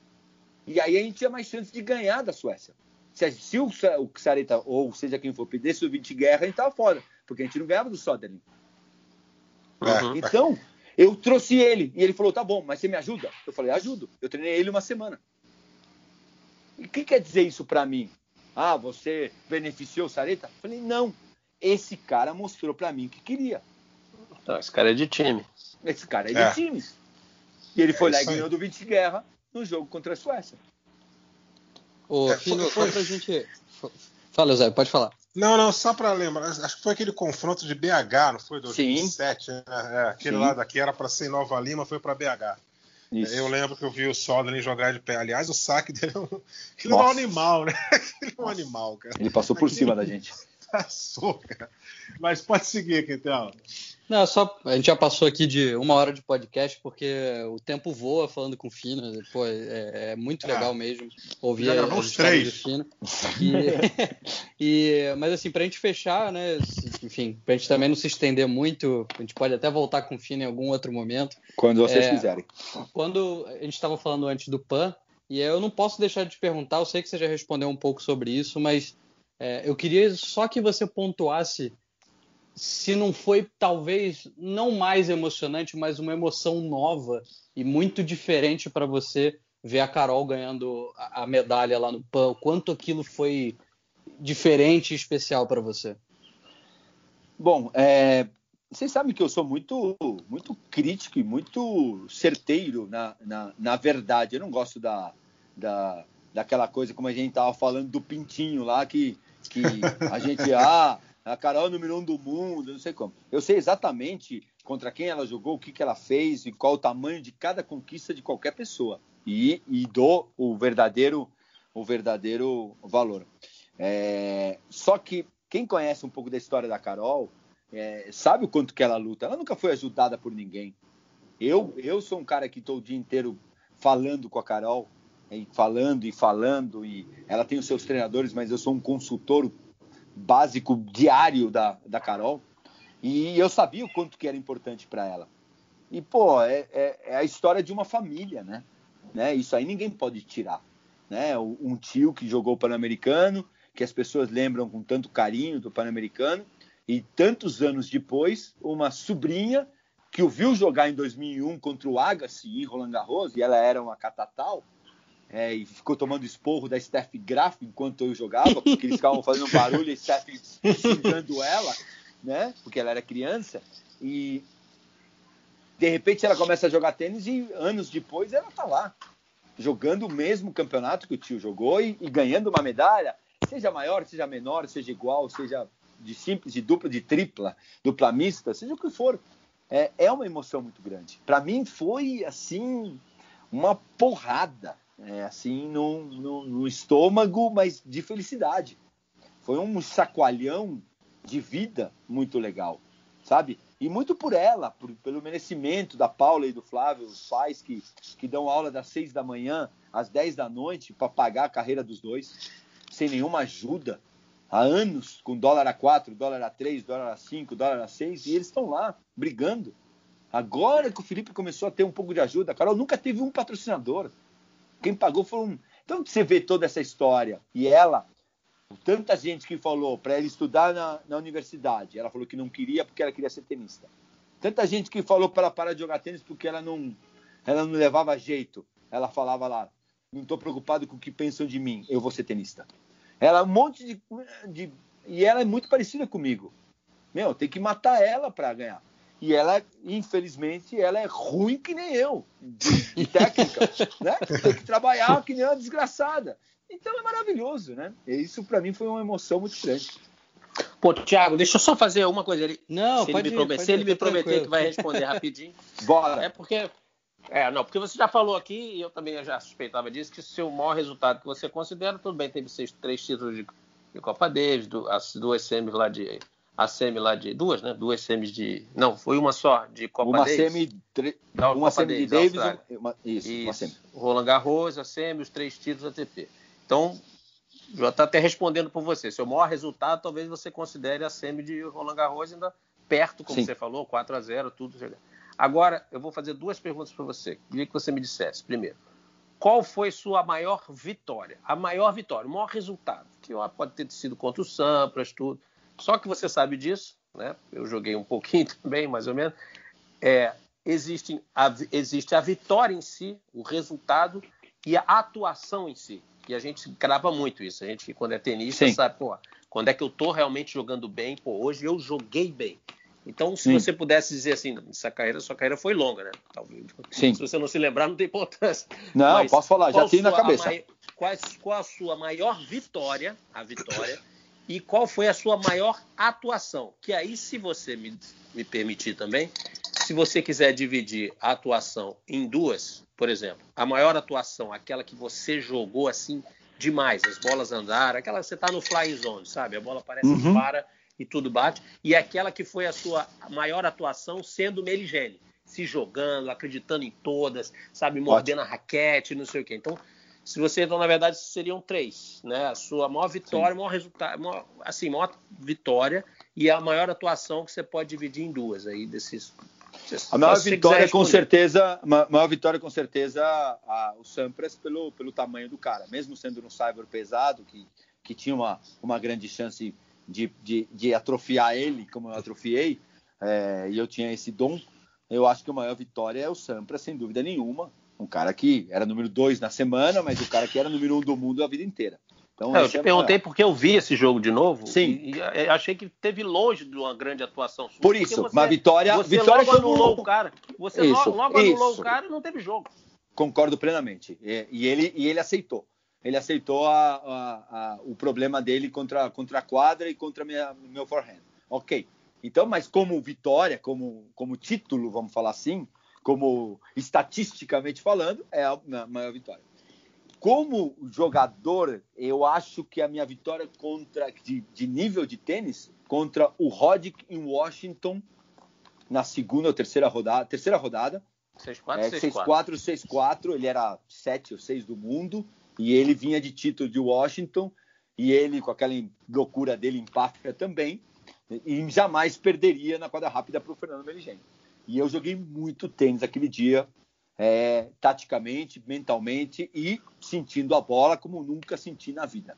Speaker 2: e aí a gente tinha mais chance de ganhar da Suécia. Se, se o, o Sareta, ou seja quem for, pedisse o 20 Guerra, a gente tava fora, porque a gente não ganhava do Soderling. Uhum. Então, eu trouxe ele, e ele falou: tá bom, mas você me ajuda? Eu falei: ajudo. Eu treinei ele uma semana. E o que quer dizer isso para mim? Ah, você beneficiou o Sareta? Falei, não. Esse cara mostrou para mim que queria.
Speaker 3: Então, esse cara é de time.
Speaker 2: Esse cara é, é. de time. E ele foi é lá e ganhou do 20 Guerra no jogo contra a Suécia.
Speaker 4: Ô, é, filho, foi, só pra gente. Fala, Zé, pode falar.
Speaker 1: Não, não, só para lembrar, acho que foi aquele confronto de BH, não foi? 2007, Sim. né? É, aquele Sim. lado aqui era para ser em Nova Lima, foi para BH. Isso. Eu lembro que eu vi o Soderling jogar de pé. Aliás, o saque dele é um, é um animal, né? Ele é um animal, cara.
Speaker 2: Ele passou por cima da gente.
Speaker 1: Passou, cara. Mas pode seguir, Quintel.
Speaker 4: Não, só a gente já passou aqui de uma hora de podcast porque o tempo voa falando com o Fina. Pô, é, é muito é. legal mesmo ouvir já
Speaker 1: a, os três. Fina.
Speaker 4: E, e, mas assim, pra gente fechar, né? Enfim, pra gente também não se estender muito, a gente pode até voltar com o Fina em algum outro momento.
Speaker 2: Quando vocês é, quiserem.
Speaker 4: Quando a gente estava falando antes do PAN, e eu não posso deixar de te perguntar, eu sei que você já respondeu um pouco sobre isso, mas é, eu queria só que você pontuasse se não foi talvez não mais emocionante, mas uma emoção nova e muito diferente para você ver a Carol ganhando a, medalha lá no PAN, quanto aquilo foi diferente e especial para você?
Speaker 2: Bom, é, vocês sabem que eu sou muito, muito crítico e muito certeiro na, na, na verdade. Eu não gosto da, da, daquela coisa como a gente estava falando do pintinho lá que, que a gente ah a Carol é número um do mundo, não sei como. Eu sei exatamente contra quem ela jogou, o que, que ela fez e qual o tamanho de cada conquista de qualquer pessoa. E, e dou o verdadeiro, o verdadeiro valor. É, só que quem conhece um pouco da história da Carol é, sabe o quanto que ela luta. Ela nunca foi ajudada por ninguém. Eu, eu sou um cara que estou o dia inteiro falando com a Carol, e falando e falando, e ela tem os seus treinadores, mas eu sou um consultor básico diário da, da Carol. E eu sabia o quanto que era importante para ela. E, pô, é, é, é, a história de uma família, né? né? Isso aí ninguém pode tirar. Né? Um tio que jogou Pan-Americano, que as pessoas lembram com tanto carinho do Pan-Americano, e tantos anos depois, uma sobrinha que o viu jogar em 2001 contra o Agassi em Roland Garros, e ela era uma catatal, é, e ficou tomando esporro da Steph Graf enquanto eu jogava, porque eles ficavam fazendo barulho e Steph xingando ela, né? Porque ela era criança. E de repente ela começa a jogar tênis e anos depois ela tá lá, jogando o mesmo campeonato que o tio jogou e, e ganhando uma medalha, seja maior, seja menor, seja igual, seja de simples, de dupla, de tripla, dupla mista, seja o que for. É, é uma emoção muito grande. Para mim foi assim uma porrada é, assim no, no, no, estômago, mas de felicidade. Foi um sacoalhão de vida muito legal, sabe? E muito por ela, por, pelo merecimento da Paula e do Flávio, os pais que, que dão aula das seis da manhã às dez da noite para pagar a carreira dos dois, sem nenhuma ajuda, há anos, com dólar a quatro, dólar a três, dólar a cinco, dólar a seis, e eles estão lá brigando. Agora que o Felipe começou a ter um pouco de ajuda, a Carol nunca teve um patrocinador. Quem pagou foi um. Então você vê toda essa história e ela Tanta gente que falou para ela estudar na, na, universidade, ela falou que não queria porque ela queria ser tenista. Tanta gente que falou para ela parar de jogar tênis porque ela não, ela não levava jeito. Ela falava lá, não estou preocupado com o que pensam de mim, eu vou ser tenista. Ela um monte de, de e ela é muito parecida comigo. Meu, tem que matar ela para ganhar. E ela, infelizmente, ela é ruim que nem eu, de, de técnica, né? Tem que trabalhar que nem uma desgraçada. Então é maravilhoso, né? E isso para mim foi uma emoção muito grande.
Speaker 3: Pô, Thiago, deixa eu só fazer uma coisa ali.
Speaker 4: Não,
Speaker 3: se
Speaker 4: pode
Speaker 3: ele me, prometer, se ele me prometer que vai responder rapidinho. Bora. É porque é, não, porque você já falou aqui, e eu também já suspeitava disso, que o seu maior resultado que você considera, tudo bem, teve seis, três títulos de, de Copa Davis, as duas semis lá de. A semi lá de. Duas, né? Duas semis de. Não, foi uma só, de Copa
Speaker 2: uma
Speaker 3: Davis.
Speaker 2: Semi, tre... Uma Copa semi de Davis,
Speaker 3: uma... isso, isso, uma semi. Roland Garros, a semi, os três títulos ATP. Então, já está até respondendo por você. Seu maior resultado, talvez você considere a semi de Roland Garros ainda perto, como Sim. você falou, 4 a 0 tudo. Agora, eu vou fazer duas perguntas para você. Queria que você me dissesse. Primeiro, qual foi sua maior vitória? A maior vitória, o maior resultado, que pode ter sido contra o Sampras, tudo. Só que você sabe disso, né? Eu joguei um pouquinho também, mais ou menos. É, existe, a, existe a vitória em si, o resultado e a atuação em si. E a gente grava muito isso. A gente que quando é tenista Sim. sabe, pô, quando é que eu tô realmente jogando bem? Pô, hoje eu joguei bem. Então, se Sim. você pudesse dizer assim, essa carreira, sua carreira foi longa, né? Talvez. Sim. Se você não se lembrar, não tem importância.
Speaker 2: Não, Mas posso falar, já tenho na cabeça. Mai...
Speaker 3: Qual, qual a sua maior vitória, a vitória, e qual foi a sua maior atuação? Que aí, se você me, me permitir também, se você quiser dividir a atuação em duas, por exemplo, a maior atuação, aquela que você jogou assim demais, as bolas andaram, aquela que você está no flying zone, sabe? A bola parece uhum. que para e tudo bate, e aquela que foi a sua maior atuação sendo Meligene, se jogando, acreditando em todas, sabe, mordendo Ótimo. a raquete, não sei o quê. Então, se você então na verdade seriam três, né? A sua maior vitória, Sim. maior resultado, maior, assim, maior vitória e a maior atuação que você pode dividir em duas aí desses
Speaker 2: a maior vitória, com certeza, maior vitória, com certeza, a, o Sampras pelo, pelo tamanho do cara. Mesmo sendo no cyber pesado, que, que tinha uma, uma grande chance de, de, de atrofiar ele, como eu atrofiei, é, e eu tinha esse dom, eu acho que a maior vitória é o Sampras, sem dúvida nenhuma. Um cara que era número dois na semana, mas o cara que era número um do mundo a vida inteira.
Speaker 3: Então, é, eu te é perguntei porque eu vi esse jogo de novo. Sim. E, e achei que teve longe de uma grande atuação
Speaker 2: sua. Por isso, você, uma vitória.
Speaker 3: Você
Speaker 2: vitória
Speaker 3: logo anulou o cara. Você isso, logo anulou o cara e não teve jogo.
Speaker 2: Concordo plenamente. E, e, ele, e ele aceitou. Ele aceitou a, a, a, o problema dele contra, contra a quadra e contra minha, meu forehand. Ok. Então, mas como vitória, como, como título, vamos falar assim, como estatisticamente falando, é a maior vitória como jogador, eu acho que a minha vitória contra de, de nível de tênis contra o Roddick em Washington na segunda ou terceira rodada, terceira rodada. 6-4, 6-4, ele era 7 ou 6 do mundo e ele vinha de título de Washington e ele com aquela loucura dele empática também e jamais perderia na quadra rápida para o Fernando Meligeni. E eu joguei muito tênis aquele dia, é, taticamente, mentalmente e sentindo a bola como nunca senti na vida.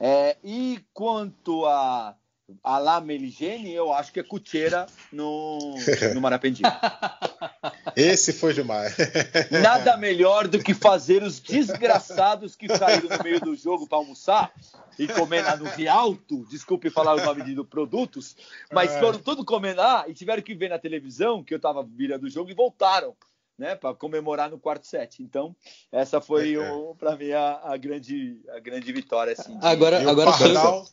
Speaker 2: É, e quanto a, a La Meligene, eu acho que é Cuteira no, no Marapendi.
Speaker 1: Esse foi demais.
Speaker 2: Nada melhor do que fazer os desgraçados que saíram no meio do jogo para almoçar e comer lá no Rialto, desculpe falar o nome de produtos, mas é. foram todos comer lá e tiveram que ver na televisão que eu estava virando o jogo e voltaram né, para comemorar no quarto set. Então, essa foi é, é. para mim a, a, grande a grande vitória assim.
Speaker 4: De... Agora, e agora Pardal,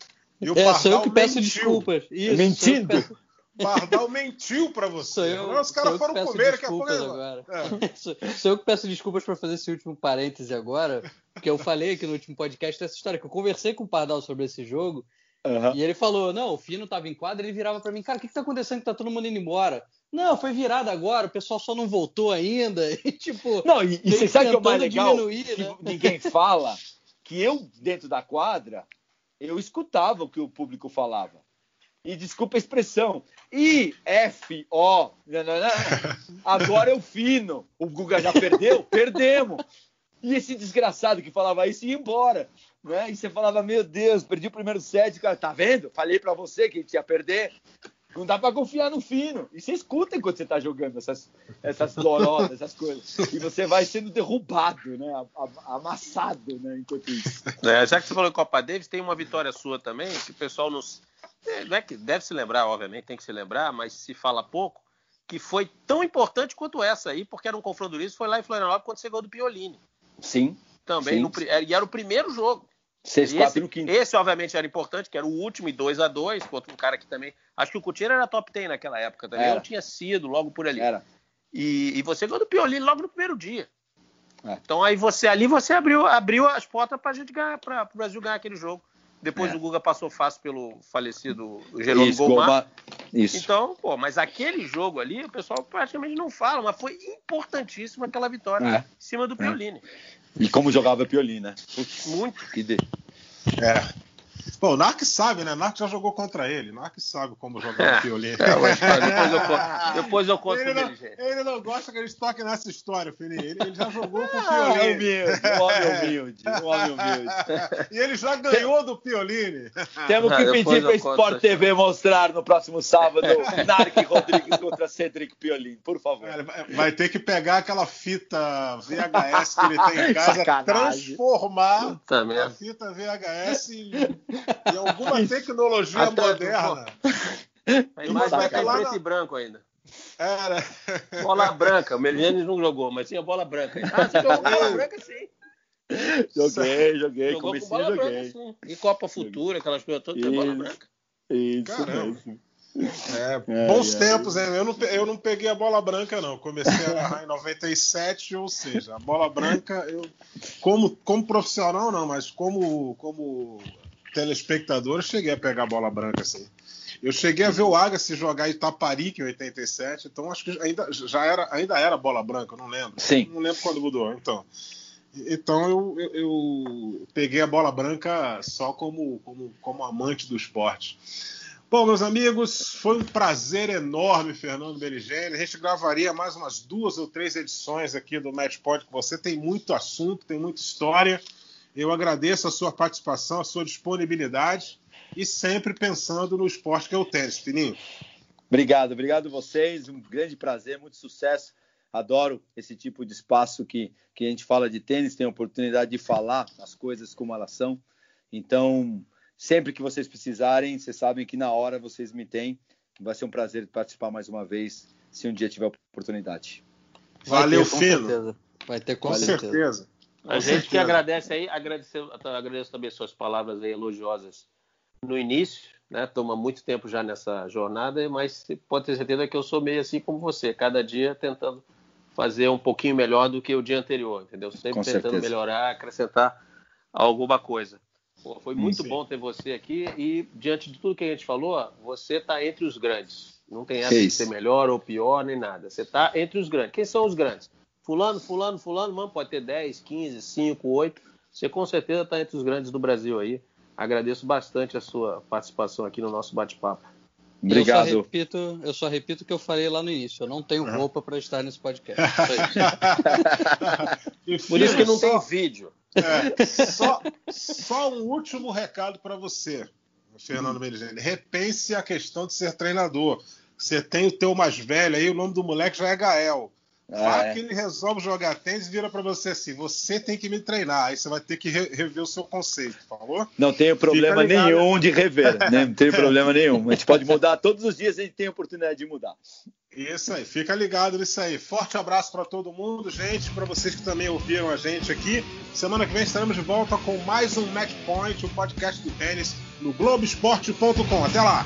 Speaker 4: sou eu, é, sou eu que peço mentiu. desculpas.
Speaker 2: Isso, Mentindo.
Speaker 1: Pardal mentiu para você. Eu, os caras foram comer daqui a pouco. Agora.
Speaker 4: É. sou, eu que peço desculpas para fazer esse último parêntese agora, porque eu falei aqui no último podcast essa história que eu conversei com o Pardal sobre esse jogo Uhum. E ele falou: não, o Fino tava em quadra, ele virava para mim, cara, o que, que tá acontecendo que tá todo mundo indo embora? Não, foi virado agora, o pessoal só não voltou ainda. E, tipo,
Speaker 2: não, e, e você sabe que é o mais legal? Que né? ninguém fala que eu, dentro da quadra, eu escutava o que o público falava. E desculpa a expressão. I, F, O. Agora é o fino. O Guga já perdeu? Perdemos. E esse desgraçado que falava isso ia embora. Né? E você falava, meu Deus, perdi o primeiro set. Cara, tá vendo? Falei para você que a gente ia perder. Não dá para confiar no fino. E você escuta enquanto você tá jogando essas, essas lorodas, essas coisas. E você vai sendo derrubado, né? Amassado, né? Enquanto isso.
Speaker 3: É, já que você falou em Copa Davis, tem uma vitória sua também, que o pessoal nos. É, não é que deve se lembrar, obviamente, tem que se lembrar, mas se fala pouco, que foi tão importante quanto essa aí, porque era um confronto disso, foi lá em Florianópolis quando chegou do Piolini.
Speaker 2: Sim.
Speaker 3: Também,
Speaker 2: sim.
Speaker 3: No, e era o primeiro jogo.
Speaker 2: 6-4 no quinto.
Speaker 3: Esse, obviamente, era importante, que era o último e 2 a 2 contra um cara que também. Acho que o Coutinho era top 10 naquela época também. Era. Não tinha sido logo por ali.
Speaker 2: Era.
Speaker 3: E, e você ganhou do Piolini logo no primeiro dia. É. Então aí você ali você abriu, abriu as portas para a gente ganhar, para o Brasil ganhar aquele jogo. Depois é. o Guga passou fácil pelo falecido Jerônimo Isso, Gomar. Isso. Então, pô, mas aquele jogo ali, o pessoal praticamente não fala, mas foi importantíssimo aquela vitória é. em cima do é. Piolini.
Speaker 2: E como jogava Piolini, né?
Speaker 3: Putz, Muito.
Speaker 2: Que de...
Speaker 1: É. Pô, o Narc sabe, né? O Narc já jogou contra ele. O Narc sabe como jogar o Piolini. É,
Speaker 3: depois, eu conto, depois eu conto
Speaker 1: ele não,
Speaker 3: ele,
Speaker 1: ele não gosta que a gente toque nessa história, Felipe. Ele, ele, já jogou com o ah, Piolini.
Speaker 2: um homem humilde, um homem humilde.
Speaker 1: E ele já ganhou do Piolini.
Speaker 2: Temos que pedir para o Sport TV mostrar no próximo sábado Narc Rodrigues contra Cedric Piolini, por favor.
Speaker 1: vai ter que pegar aquela fita VHS que ele tem em casa, Sacanagem. transformar a fita VHS em e alguma tecnologia Até moderna.
Speaker 3: A imagem vai estar em preto na... e branco ainda.
Speaker 1: Era.
Speaker 3: Bola branca. O Melianes não jogou, mas tinha bola branca. Ah, você jogou bola branca sim.
Speaker 2: Joguei, joguei.
Speaker 3: Jogou Comecei, com bola joguei. branca sim. E Copa Futura, aquelas coisas todas, tem bola branca.
Speaker 2: Isso Caramba.
Speaker 1: mesmo. É, bons é, tempos, é. Eu, não, eu não peguei a bola branca, não. Comecei a agarrar em 97, ou seja, a bola branca, eu, como, como profissional, não, mas como, como telespectador, eu cheguei a pegar a bola branca assim. Eu cheguei a ver o Agassi jogar Itaparica em 87, então acho que ainda, já era, ainda era bola branca, não lembro.
Speaker 2: Sim.
Speaker 1: Não lembro quando mudou. Então, então eu, eu, eu peguei a bola branca só como, como, como amante do esporte. Bom, meus amigos, foi um prazer enorme, Fernando Beligene. A gente gravaria mais umas duas ou três edições aqui do Matchpoint com você. Tem muito assunto, tem muita história. Eu agradeço a sua participação, a sua disponibilidade e sempre pensando no esporte que é o tênis, Fininho.
Speaker 2: Obrigado, obrigado a vocês. Um grande prazer, muito sucesso. Adoro esse tipo de espaço que, que a gente fala de tênis, tem a oportunidade de falar as coisas como elas são. Então, sempre que vocês precisarem, vocês sabem que na hora vocês me têm. Vai ser um prazer participar mais uma vez, se um dia tiver oportunidade.
Speaker 1: Valeu, Fino.
Speaker 4: Vai ter com,
Speaker 1: com certeza. certeza.
Speaker 3: A gente que agradece aí, agradecer, agradeço também suas palavras aí elogiosas no início, né? Toma muito tempo já nessa jornada, mas pode ter certeza que eu sou meio assim como você, cada dia tentando fazer um pouquinho melhor do que o dia anterior, entendeu? Sempre Com tentando certeza. melhorar, acrescentar alguma coisa. Pô, foi muito Sim. bom ter você aqui e diante de tudo que a gente falou, você está entre os grandes. Não tem essa de ser melhor ou pior nem nada. Você está entre os grandes. Quem são os grandes? Fulano, fulano, fulano, mano, pode ter 10, 15, 5, 8. Você com certeza está entre os grandes do Brasil aí. Agradeço bastante a sua participação aqui no nosso bate-papo.
Speaker 4: Obrigado. Eu só, repito, eu só repito o que eu falei lá no início. Eu não tenho roupa para estar nesse podcast.
Speaker 3: Por isso que não só, tem vídeo.
Speaker 1: É, só, só, um último recado para você, Fernando Meligeni. Repense a questão de ser treinador. Você tem o teu mais velho aí, o nome do moleque já é Gael. Vá é. que ele resolve jogar tênis e vira para você assim: você tem que me treinar. Aí você vai ter que re rever o seu conceito, favor?
Speaker 2: Não tenho problema nenhum de rever, né? não tenho problema nenhum. A gente pode mudar todos os dias, a gente tem a oportunidade de mudar.
Speaker 1: Isso aí, fica ligado nisso aí. Forte abraço para todo mundo, gente, para vocês que também ouviram a gente aqui. Semana que vem estaremos de volta com mais um Match Point, o um podcast do tênis, no Globoesporte.com. Até lá!